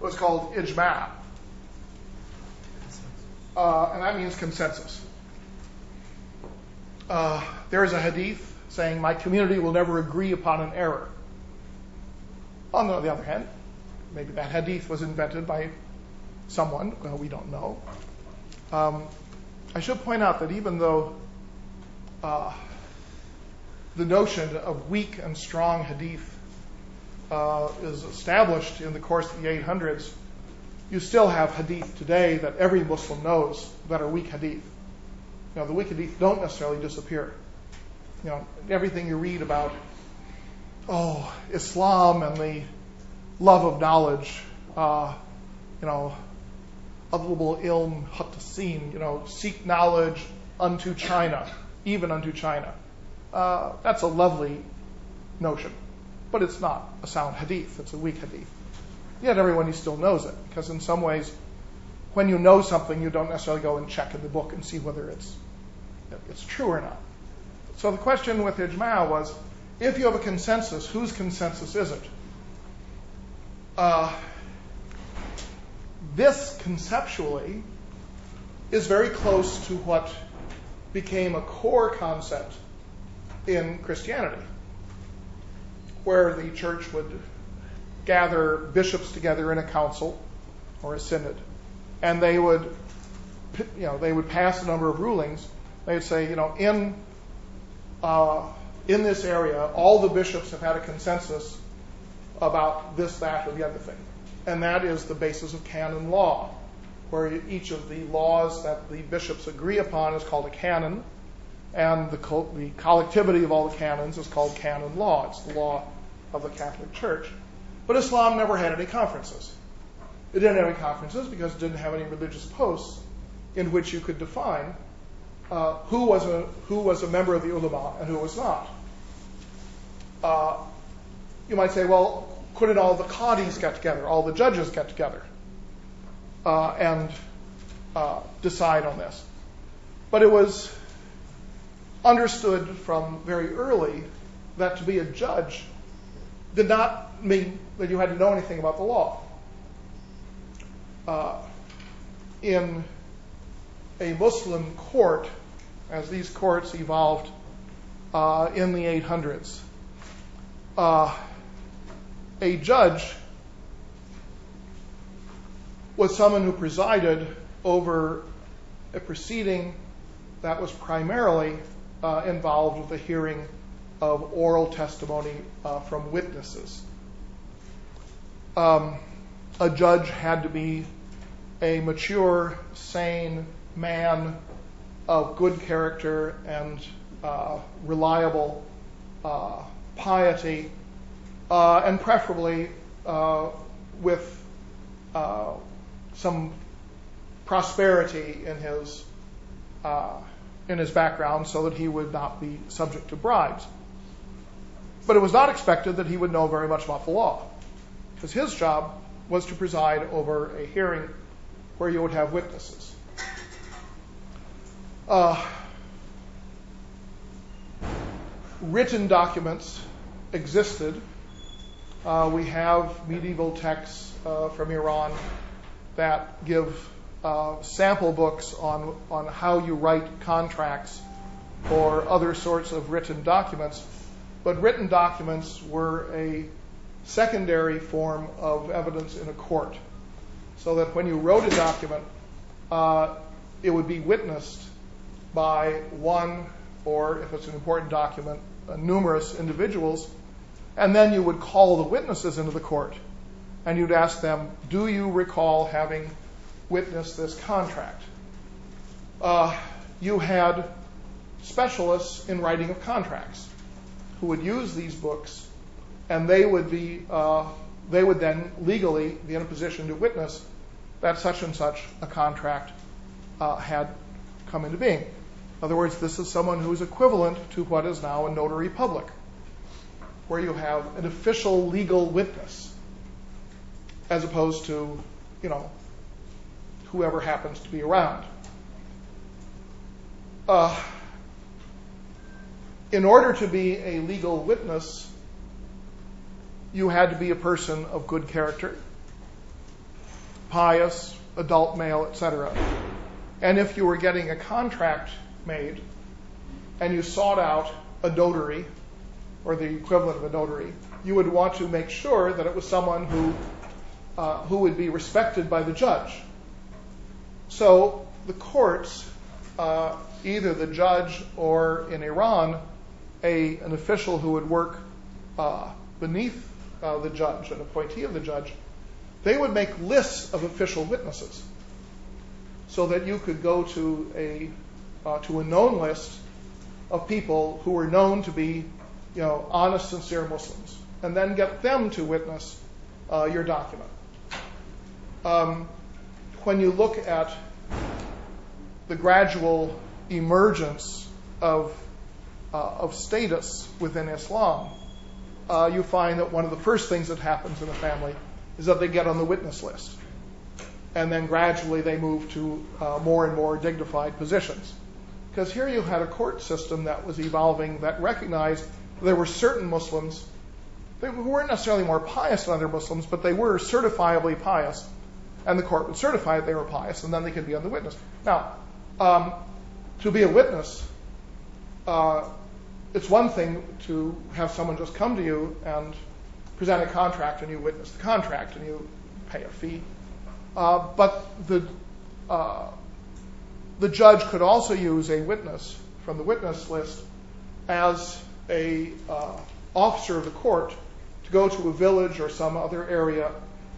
Was called ijma'. Uh, and that means consensus. Uh, there is a hadith saying, My community will never agree upon an error. On the other hand, maybe that hadith was invented by someone, we don't know. Um, I should point out that even though uh, the notion of weak and strong hadith is established in the course of the 800s, you still have hadith today that every Muslim knows that are weak hadith. You know, the weak hadith don't necessarily disappear you know, everything you read about, oh, Islam and the love of knowledge, uh, you know, atlubul ilm hatasin, you know, seek knowledge unto China, even unto China. Uh, that's a lovely notion, but it's not a sound hadith. It's a weak hadith. Yet everyone still knows it, because in some ways, when you know something, you don't necessarily go and check in the book and see whether it's it's true or not. So the question with ijma was, if you have a consensus, whose consensus is it? Uh, this conceptually is very close to what became a core concept in Christianity, where the church would gather bishops together in a council or a synod, and they would, you know, they would pass a number of rulings. They would say, you know, in uh, in this area, all the bishops have had a consensus about this, that, or the other thing, and that is the basis of canon law where each of the laws that the bishops agree upon is called a canon, and the, co- the collectivity of all the canons is called canon law. It's the law of the Catholic Church. But Islam never had any conferences. It didn't have any conferences because it didn't have any religious posts in which you could define uh, who was a who was a member of the ulama and who was not. Uh, you might say, well, couldn't all the qadis get together, all the judges get together? uh, and decide on this. But it was understood from very early that to be a judge did not mean that you had to know anything about the law. Uh, in a Muslim court, as these courts evolved uh, in the 800s, uh, a judge was someone who presided over a proceeding that was primarily involved with the hearing of oral testimony uh, from witnesses. Um, a judge had to be a mature, sane man of good character and uh, reliable uh, piety, uh, and preferably uh, with some prosperity in his uh, in his background so that he would not be subject to bribes. But it was not expected that he would know very much about the law, because his job was to preside over a hearing where you would have witnesses. Uh, written documents existed. Uh, we have medieval texts uh, from Iran that give uh, sample books on, on how you write contracts or other sorts of written documents. But written documents were a secondary form of evidence in a court. So that when you wrote a document, uh, it would be witnessed by one, or if it's an important document, uh, numerous individuals, and then you would call the witnesses into the court and you'd ask them, Do you recall having witnessed this contract? Uh, you had specialists in writing of contracts who would use these books, and they would be uh, they would then legally be in a position to witness that such and such a contract uh, had come into being. In other words, this is someone who is equivalent to what is now a notary public, where you have an official legal witness as opposed to, you know, whoever happens to be around. Uh, in order to be a legal witness, you had to be a person of good character, pious, adult male, etc. And if you were getting a contract made and you sought out a notary or the equivalent of a notary, you would want to make sure that it was someone who uh, who would be respected by the judge. So the courts, uh, either the judge or in Iran, a, an official who would work uh, beneath uh, the judge, an appointee of the judge, they would make lists of official witnesses so that you could go to a to a known list of people who were known to be, you know, honest, sincere Muslims, and then get them to witness your document. When you look at the gradual emergence of, uh, of status within Islam, uh, you find that one of the first things that happens in a family is that they get on the witness list. And then gradually they move to uh, more and more dignified positions. Because here you had a court system that was evolving that recognized there were certain Muslims who weren't necessarily more pious than other Muslims, but they were certifiably pious. And the court would certify that they were pious, and then they could be on the witness. Now, um, to be a witness, uh, it's one thing to have someone just come to you and present a contract and you witness the contract and you pay a fee. Uh, but the uh, the judge could also use a witness from the witness list as a uh, officer of the court to go to a village or some other area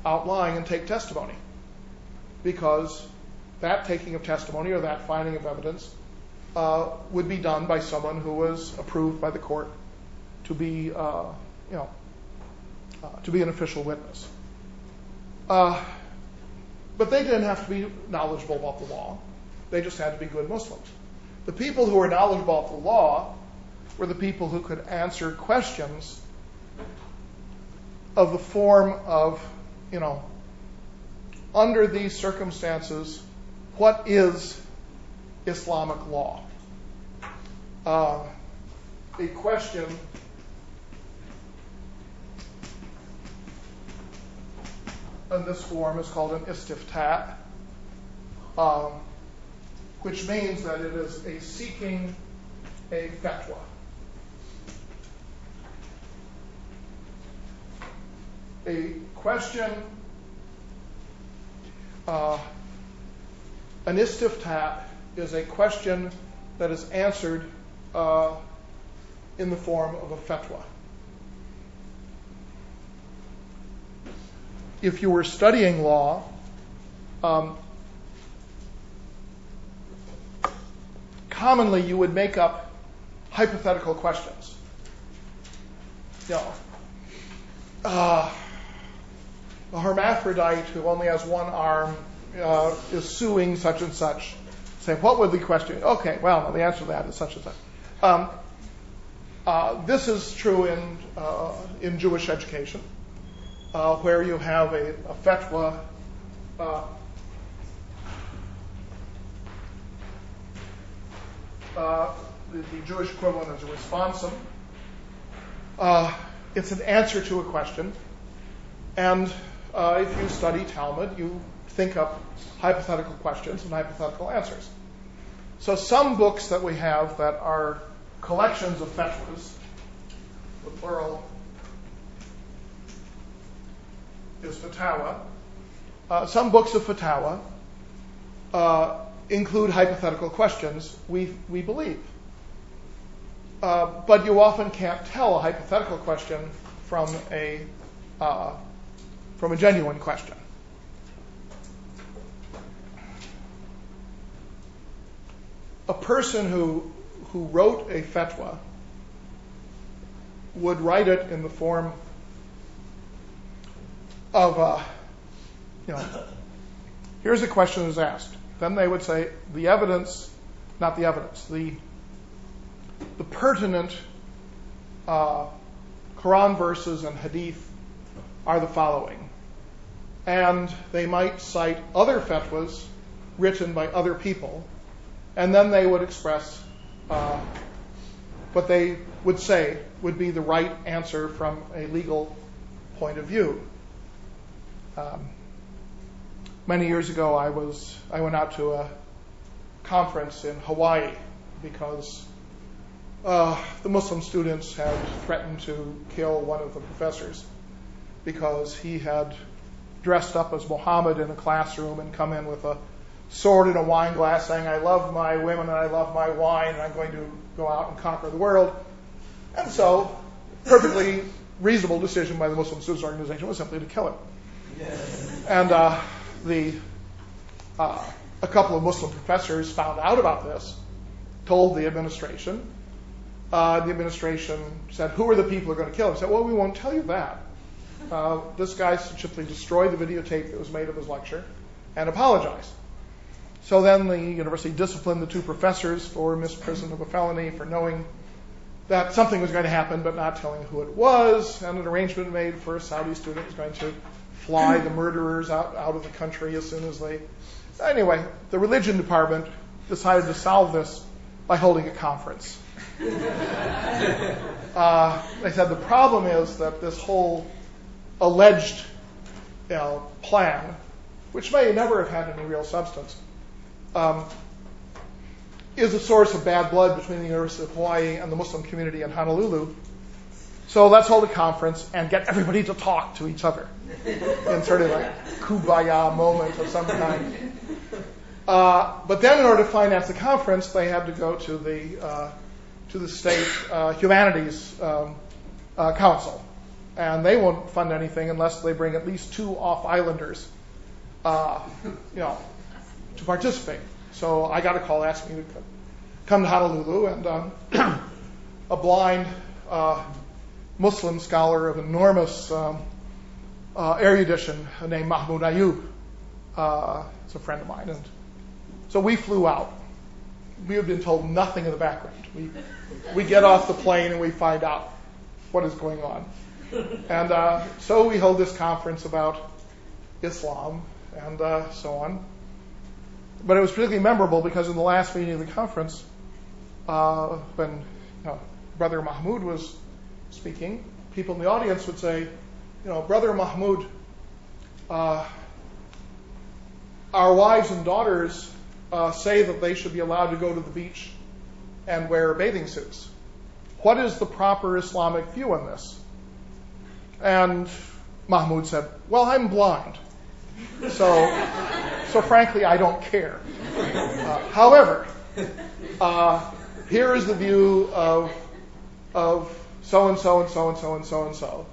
outlying and take testimony, because that taking of testimony or that finding of evidence uh, would be done by someone who was approved by the court to be, uh, you know, uh, to be an official witness. But they didn't have to be knowledgeable about the law. They just had to be good Muslims. The people who were knowledgeable about the law were the people who could answer questions of the form of, you know, under these circumstances, what is Islamic law? Uh, a question in this form is called an istiftat, um, which means that it is a seeking a fatwa. A question, an istiftat is a question that is answered uh, in the form of a fatwa. If you were studying law, um, commonly you would make up hypothetical questions. A hermaphrodite who only has one arm uh, is suing such and such. Say, what would the question? Okay, well, the answer to that is such and such. Um, uh, this is true in uh, in Jewish education, uh, where you have a, a. Uh, uh, the, the, Jewish equivalent is a responsum. It's an answer to a question, and if you study Talmud, you think up hypothetical questions and hypothetical answers. So some books that we have that are collections of fatwas, the plural is fatawa. Uh, some books of fatawa uh, include hypothetical questions, we, we believe. Uh, but you often can't tell a hypothetical question from a, uh, from a genuine question. a person who, who wrote a fatwa would write it in the form of, uh, you know, here's a question that's asked. Then they would say the evidence, not the evidence, the, the pertinent uh, Quran verses and hadith are the following. And they might cite other fatwas written by other people and then they would express uh, what they would say would be the right answer from a legal point of view. Um, many years ago, I was I went out to a conference in Hawaii because uh, the Muslim students had threatened to kill one of the professors because he had dressed up as Muhammad in a classroom and come in with a sword in a wine glass saying, I love my women and I love my wine and I'm going to go out and conquer the world. And so, perfectly reasonable decision by the Muslim Students Organization was simply to kill him. Yes. And uh, the uh, a couple of Muslim professors found out about this, told the administration. Uh, the administration said, "Who are the people who are going to kill him?" said, "Well, we won't tell you that. Uh, this guy simply destroy the videotape that was made of his lecture and apologize. So then the university disciplined the two professors for misprision of a felony for knowing that something was going to happen but not telling who it was, and an arrangement made for a Saudi student was going to fly the murderers out, out of the country as soon as they. Anyway, the religion department decided to solve this by holding a conference. uh, they said the problem is that this whole alleged plan, which may never have had any real substance, um, is a source of bad blood between the University of Hawaii and the Muslim community in Honolulu. So let's hold a conference and get everybody to talk to each other in sort of a kumbaya moment of some kind. Uh, but then, in order to finance the conference, they had to go to the uh, to the state uh, humanities um, uh, council, and they won't fund anything unless they bring at least two off-islanders, uh, you know, to participate. So I got a call asking me to come to Honolulu, and um, a blind uh, Muslim scholar of enormous um, uh, erudition named Mahmoud Ayoub uh, is a friend of mine, and so we flew out. We had been told nothing in the background. We we get off the plane and we find out what is going on, and uh, so we hold this conference about Islam and uh, so on. But it was particularly memorable because in the last meeting of the conference, uh, when you know, Brother Mahmoud was speaking, people in the audience would say, you know, Brother Mahmoud, uh, our wives and daughters uh, say that they should be allowed to go to the beach and wear bathing suits. What is the proper Islamic view on this? And Mahmoud said, Well, I'm blind. So, so frankly, I don't care. Uh, however, uh, here is the view of, of so and so and so and so and so and so.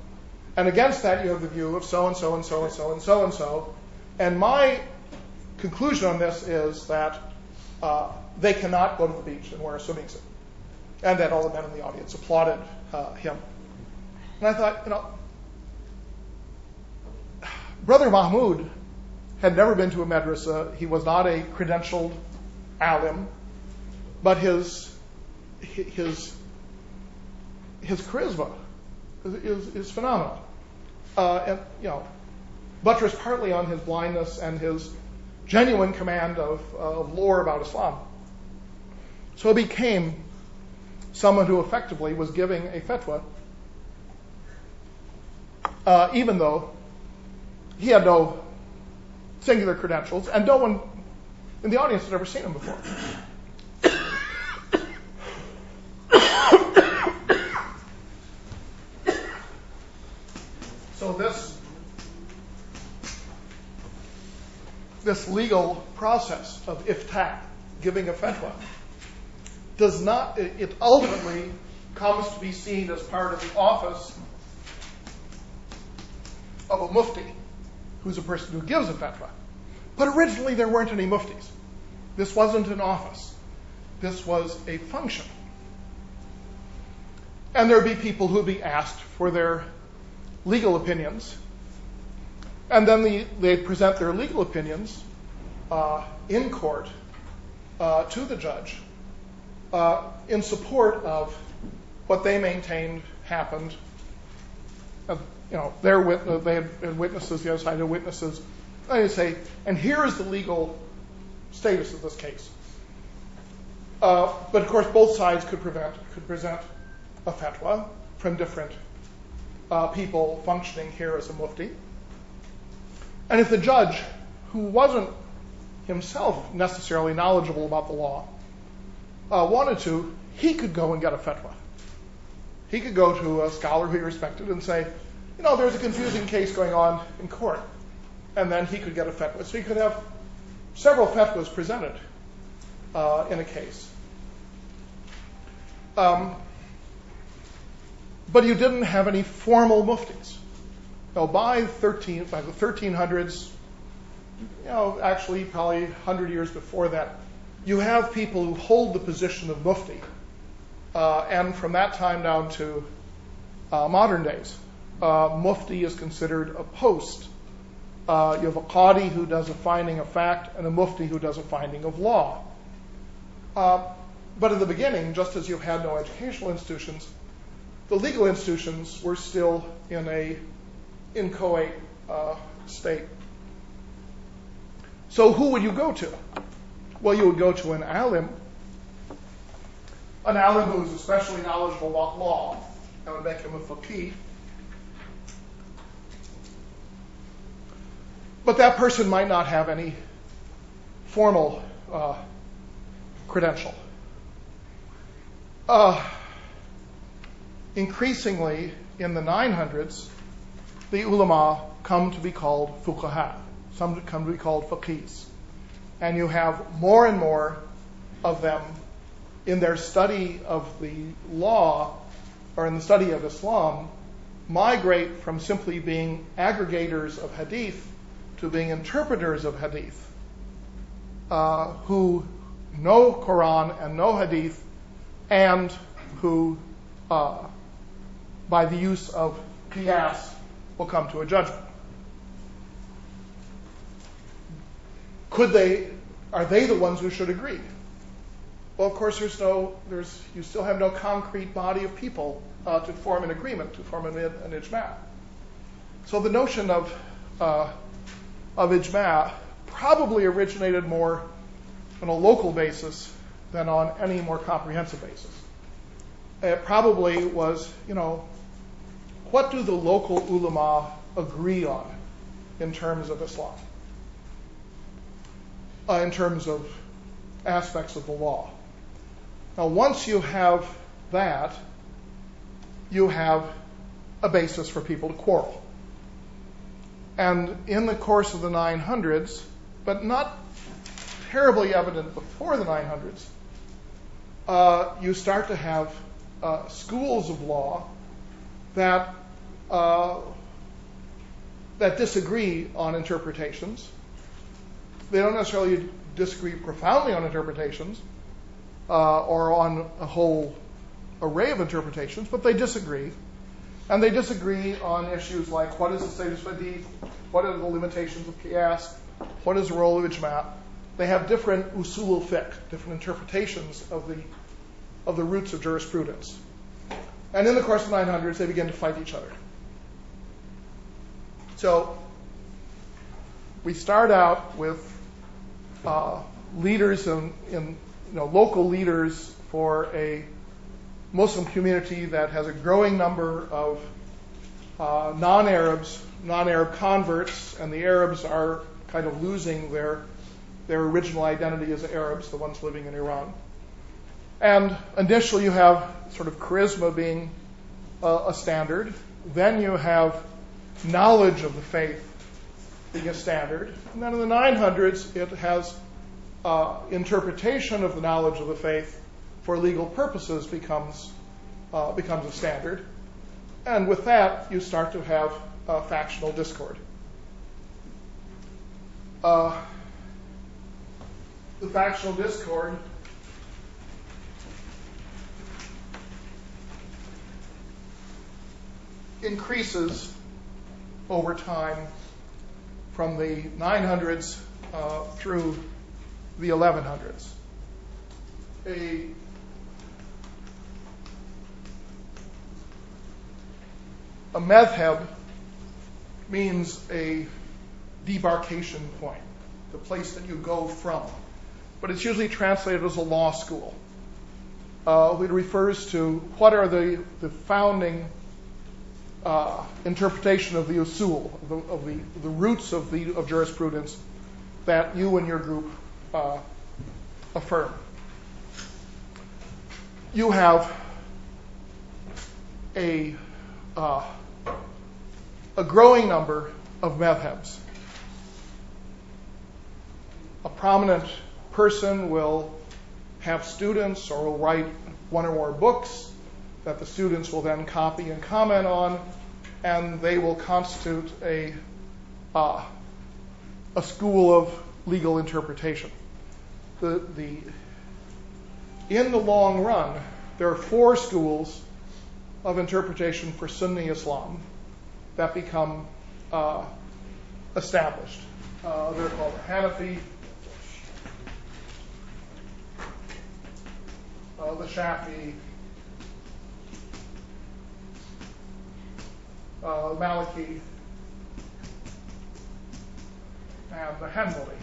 And against that, you have the view of so and so and so and so and so and so. And my conclusion on this is that uh, they cannot go to the beach and wear a swimming suit. And that all the men in the audience applauded uh, him. And I thought, you know, Brother Mahmoud had never been to a madrasa. He was not a credentialed alim, but his his his charisma is, is, phenomenal. Uh, and you know, buttressed partly on his blindness and his genuine command of, of lore about Islam. So he became someone who effectively was giving a fatwa, uh, even though he had no singular credentials, and no one in the audience had ever seen him before. so this this legal process of ifta, giving a fatwa, does not it ultimately comes to be seen as part of the office of a mufti, who's a person who gives a fatwa. But originally there weren't any muftis. This wasn't an office. This was a function. And there'd be people who'd be asked for their legal opinions. And then the, they'd present their legal opinions uh, in court uh, to the judge uh, in support of what they maintained happened. You know, their witness, they had witnesses, the other side had witnesses I say, and here is the legal status of this case. Uh, but of course, both sides could, prevent, could present a fatwa from different uh, people functioning here as a mufti. And if the judge, who wasn't himself necessarily knowledgeable about the law, uh, wanted to, he could go and get a fatwa. He could go to a scholar who he respected and say, you know, there's a confusing case going on in court and then he could get a fatwa. So he could have several fatwas presented uh, in a case. Um, but you didn't have any formal muftis. Now, by, 13, by the 1300s, you know, actually probably 100 years before that, you have people who hold the position of mufti. Uh, and from that time down to uh, modern days, mufti is considered a post. Uh, you have a qadi who does a finding of fact and a mufti who does a finding of law. Uh, but in the beginning, just as you had no educational institutions, the legal institutions were still in a inchoate uh, state. So who would you go to? Well, you would go to an alim, an alim who is especially knowledgeable about law. That would make him a faqih. But that person might not have any formal uh, credential. Uh, increasingly, in the 900s, the ulama come to be called fuqaha, some come to be called faqihs. And you have more and more of them in their study of the law or in the study of Islam migrate from simply being aggregators of hadith to being interpreters of hadith uh, who know Quran and know hadith and who, uh, by the use of qiyas, will come to a judgment. Could they, are they the ones who should agree? Well, of course, there's no, there's, you still have no concrete body of people uh, to form an agreement, to form an, an ijma. So the notion of, uh, of ijma probably originated more on a local basis than on any more comprehensive basis. It probably was, you know, what do the local ulama agree on in terms of Islam? Uh, in terms of aspects of the law. Now, once you have that, you have a basis for people to quarrel. And in the course of the 900s, but not terribly evident before the 900s, uh, you start to have uh, schools of law that uh, that disagree on interpretations. They don't necessarily disagree profoundly on interpretations uh, or on a whole array of interpretations, but they disagree. And they disagree on issues like what is the status of hadith, what are the limitations of qiyas, what is the role of ijma. They have different usul fiqh, different interpretations of the of the roots of jurisprudence. And in the course of the 900s, they begin to fight each other. So we start out with uh, leaders in you know, local leaders for a Muslim community that has a growing number of uh, non-Arabs, non-Arab converts, and the Arabs are kind of losing their their original identity as Arabs, the ones living in Iran. And initially, you have sort of charisma being a, a standard. Then you have knowledge of the faith being a standard. And then in the 900s, it has uh, interpretation of the knowledge of the faith for legal purposes becomes uh, becomes a standard. And with that, you start to have uh, factional discord. Uh, the factional discord increases over time from the 900s uh, through the 1100s. A a madhab means a debarkation point, the place that you go from. But it's usually translated as a law school. Uh, it refers to what are the, the founding uh, interpretation of the usul, of, the, of the, the, roots of, the, of jurisprudence that you and your group uh, affirm. You have a, uh, a growing number of madhabs. A prominent person will have students or will write one or more books that the students will then copy and comment on, and they will constitute a, uh, a school of legal interpretation. The, the, in the long run, there are four schools of interpretation for Sunni Islam. That become uh, established. Uh, they're called the Hanafi, uh, the Shafi, Maliki, and the Hanbali.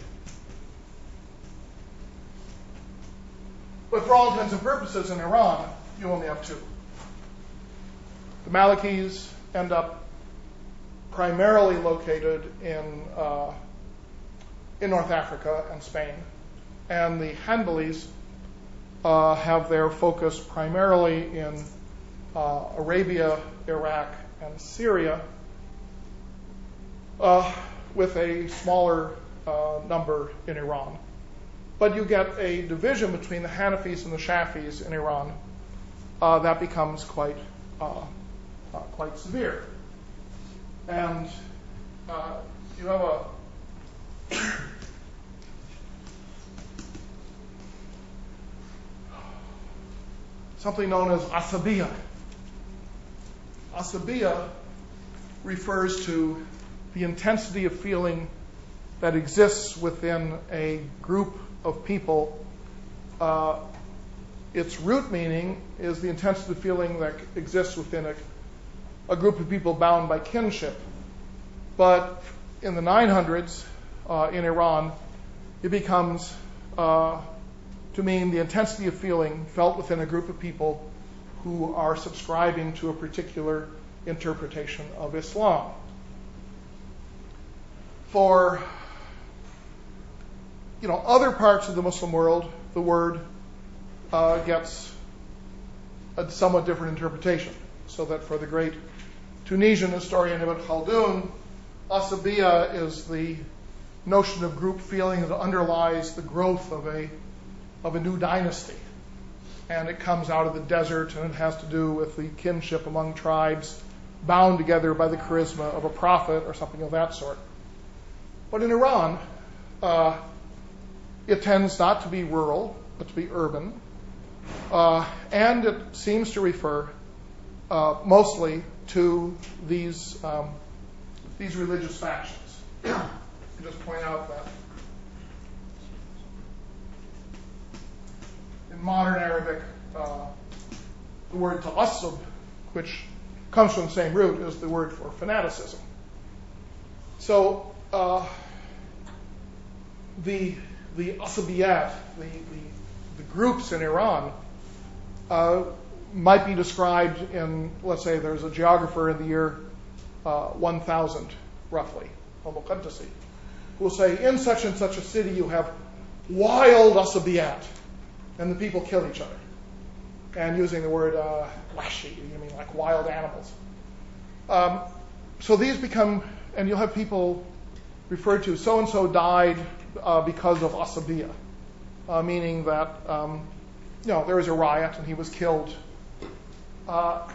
But for all intents and purposes in Iran, you only have two. The Malikis end up primarily located in, uh, in North Africa and Spain, and the Hanbalis uh, have their focus primarily in uh, Arabia, Iraq, and Syria, with a smaller number in Iran. But you get a division between the Hanafis and the Shafis in Iran that becomes quite, quite severe. And uh, you have a something known as asabiya. Asabiya refers to the intensity of feeling that exists within a group of people. Uh, its root meaning is the intensity of feeling that exists within a, a group of people bound by kinship. But in the 900s uh, in Iran, it becomes uh, to mean the intensity of feeling felt within a group of people who are subscribing to a particular interpretation of Islam. For you know, other parts of the Muslim world, the word uh, gets a somewhat different interpretation. So that for the great Tunisian historian Ibn Khaldun, asabiya is the notion of group feeling that underlies the growth of a of a new dynasty. And it comes out of the desert and it has to do with the kinship among tribes bound together by the charisma of a prophet or something of that sort. But in Iran, uh, it tends not to be rural, but to be urban. Uh, and it seems to refer uh, mostly to these, um, these religious factions. I just point out that in modern Arabic, uh, the word ta'assub, which comes from the same root, is the word for fanaticism. So uh, the the asabiyat, the, groups in Iran, uh, might be described in, let's say, there's a geographer in the year uh, 1000, roughly, al-Muqaddasi, who will say, in such and such a city you have wild asabiyat, and the people kill each other. And using the word uh, wahshi, you mean like wild animals. Um, so these become, and you'll have people referred to, so and so died uh, because of asabiya, uh, meaning that um, you know there was a riot and he was killed. Uh,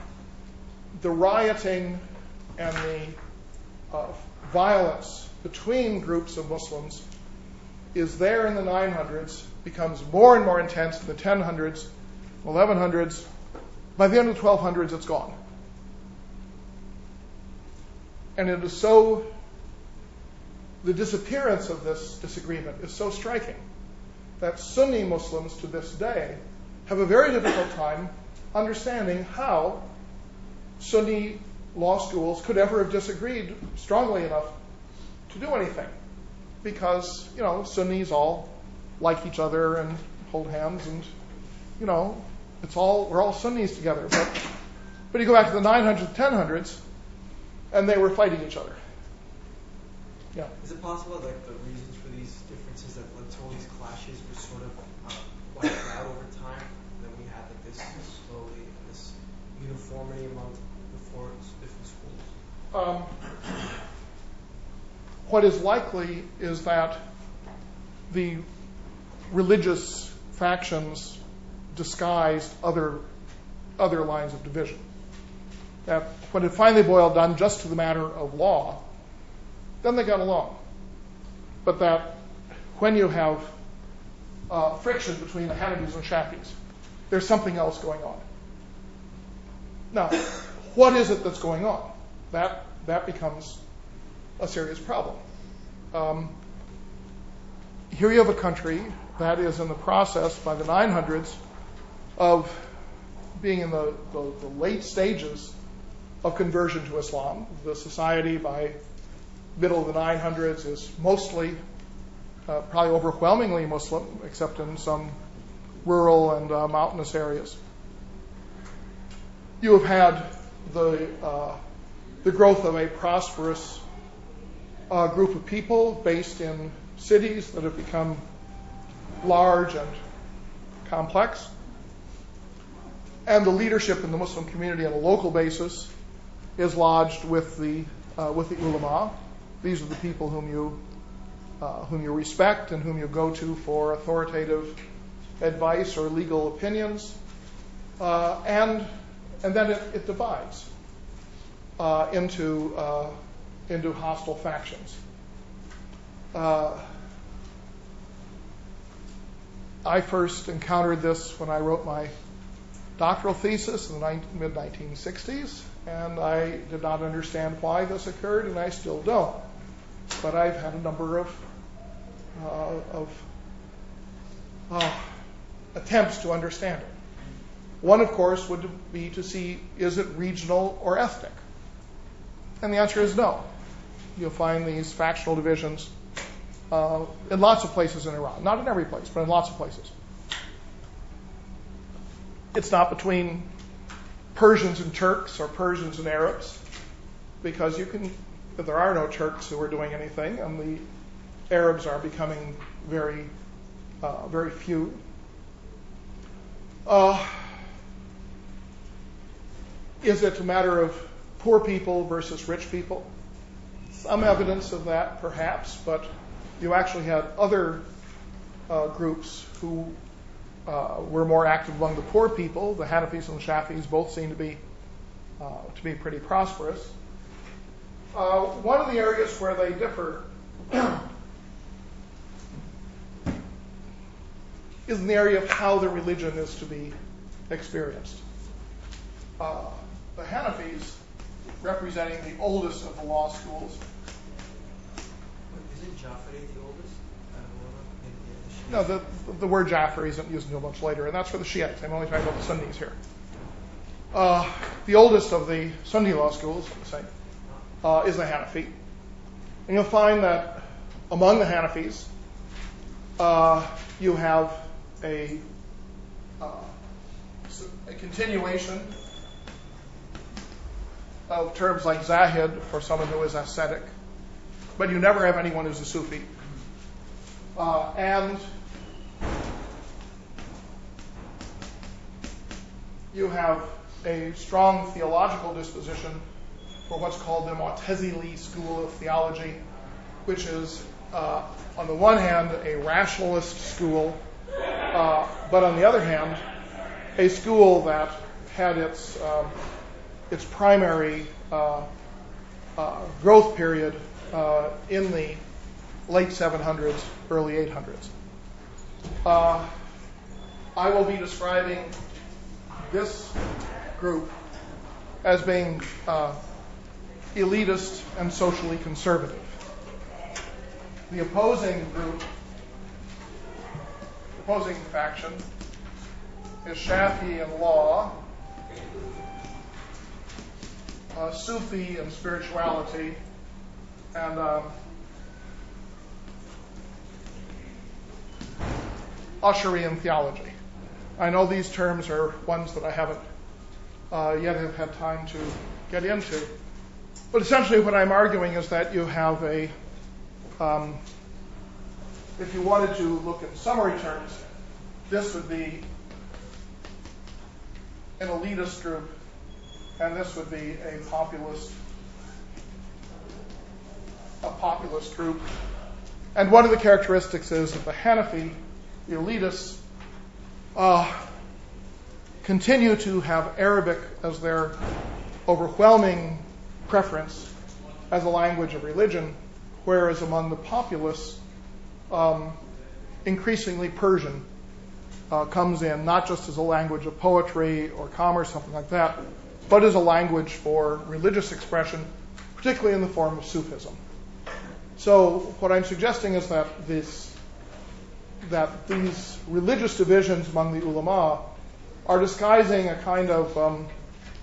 the rioting and the uh, violence between groups of Muslims is there in the 900s, becomes more and more intense in the 1000s, 1100s. By the end of the 1200s, it's gone. And it is so the disappearance of this disagreement is so striking that Sunni Muslims to this day have a very difficult time understanding how Sunni law schools could ever have disagreed strongly enough to do anything. Because, you know, Sunnis all like each other and hold hands and, you know, it's all, we're all Sunnis together. But, but you go back to the 900s, 1000s, and they were fighting each other. Yeah. Is it possible that the reasons for these differences that led to all these clashes were sort of uh, wiped out over time, and then we had like this slowly this uniformity among the four different schools? Um, what is likely is that the religious factions disguised other other lines of division. That when it finally boiled down just to the matter of law, then they got along. But that when you have uh, friction between the Hanafis and Shafis, there's something else going on. Now, what is it that's going on? That that becomes a serious problem. Um, here you have a country that is in the process by the 900s of being in the late stages of conversion to Islam. The society by middle of the 900s is mostly, uh, probably overwhelmingly Muslim, except in some rural and uh, mountainous areas. You have had the uh, the growth of a prosperous uh, group of people based in cities that have become large and complex. And the leadership in the Muslim community on a local basis is lodged with the uh, with the ulama. These are the people whom you uh, whom you respect and whom you go to for authoritative advice or legal opinions, uh, and and then it, it divides into uh, into hostile factions. Uh, I first encountered this when I wrote my doctoral thesis in the mid 1960s, and I did not understand why this occurred, and I still don't. But I've had a number of uh, of uh, attempts to understand it. One, of course, would be to see is it regional or ethnic? And the answer is no. You'll find these factional divisions uh, in lots of places in Iran. Not in every place, but in lots of places. It's not between Persians and Turks or Persians and Arabs, because you can, there are no Turks who are doing anything, and the Arabs are becoming very, uh, very few. Uh, is it a matter of poor people versus rich people? Some evidence of that, perhaps, but you actually had other uh, groups who uh, were more active among the poor people. The Hanafis and the Shafis both seem to be uh, to be pretty prosperous. One of the areas where they differ is in the area of how the religion is to be experienced. The Hanafis, representing the oldest of the law schools, Isn't Jafari the oldest? No, the, the word Jafar isn't used until much later, and that's for the Shiites. I'm only talking about the Sunnis here. Uh, the oldest of the Sunni law schools, say, uh, is the Hanafi. And you'll find that among the Hanafis, uh, you have a, uh, a continuation of terms like Zahid for someone who is ascetic, but you never have anyone who's a Sufi. Uh, and you have a strong theological disposition for what's called the Mu'tazili school of theology, which is, uh, on the one hand, a rationalist school, uh, but on the other hand, a school that had its um, its primary uh, uh growth period uh, in the late 700s, early 800s. Uh, I will be describing this group as being elitist and socially conservative. The opposing group, opposing faction, is Shafi and law, uh, Sufi and spirituality, and um, Ash'ari theology. I know these terms are ones that I haven't uh, yet have had time to get into. But essentially, what I'm arguing is that you have a, um, if you wanted to look in summary terms, this would be an elitist group, and this would be a populist, a populist group. And one of the characteristics is that the Hanafi, the elitists, uh, continue to have Arabic as their overwhelming preference as a language of religion, whereas among the populace, um, increasingly Persian uh, comes in not just as a language of poetry or commerce, something like that, but as a language for religious expression, particularly in the form of Sufism. So what I'm suggesting is that this that these religious divisions among the ulama are disguising a kind of um,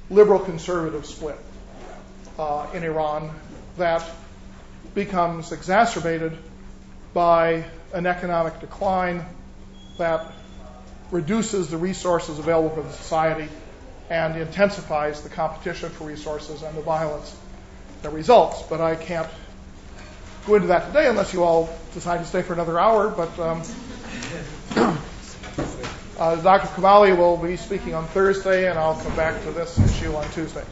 liberal conservative split uh, in Iran that becomes exacerbated by an economic decline that reduces the resources available for the society and intensifies the competition for resources and the violence that results. But I can't go into that today unless you all decide to stay for another hour. But um, uh, Dr. Kamali will be speaking on Thursday, and I'll come back to this issue on Tuesday.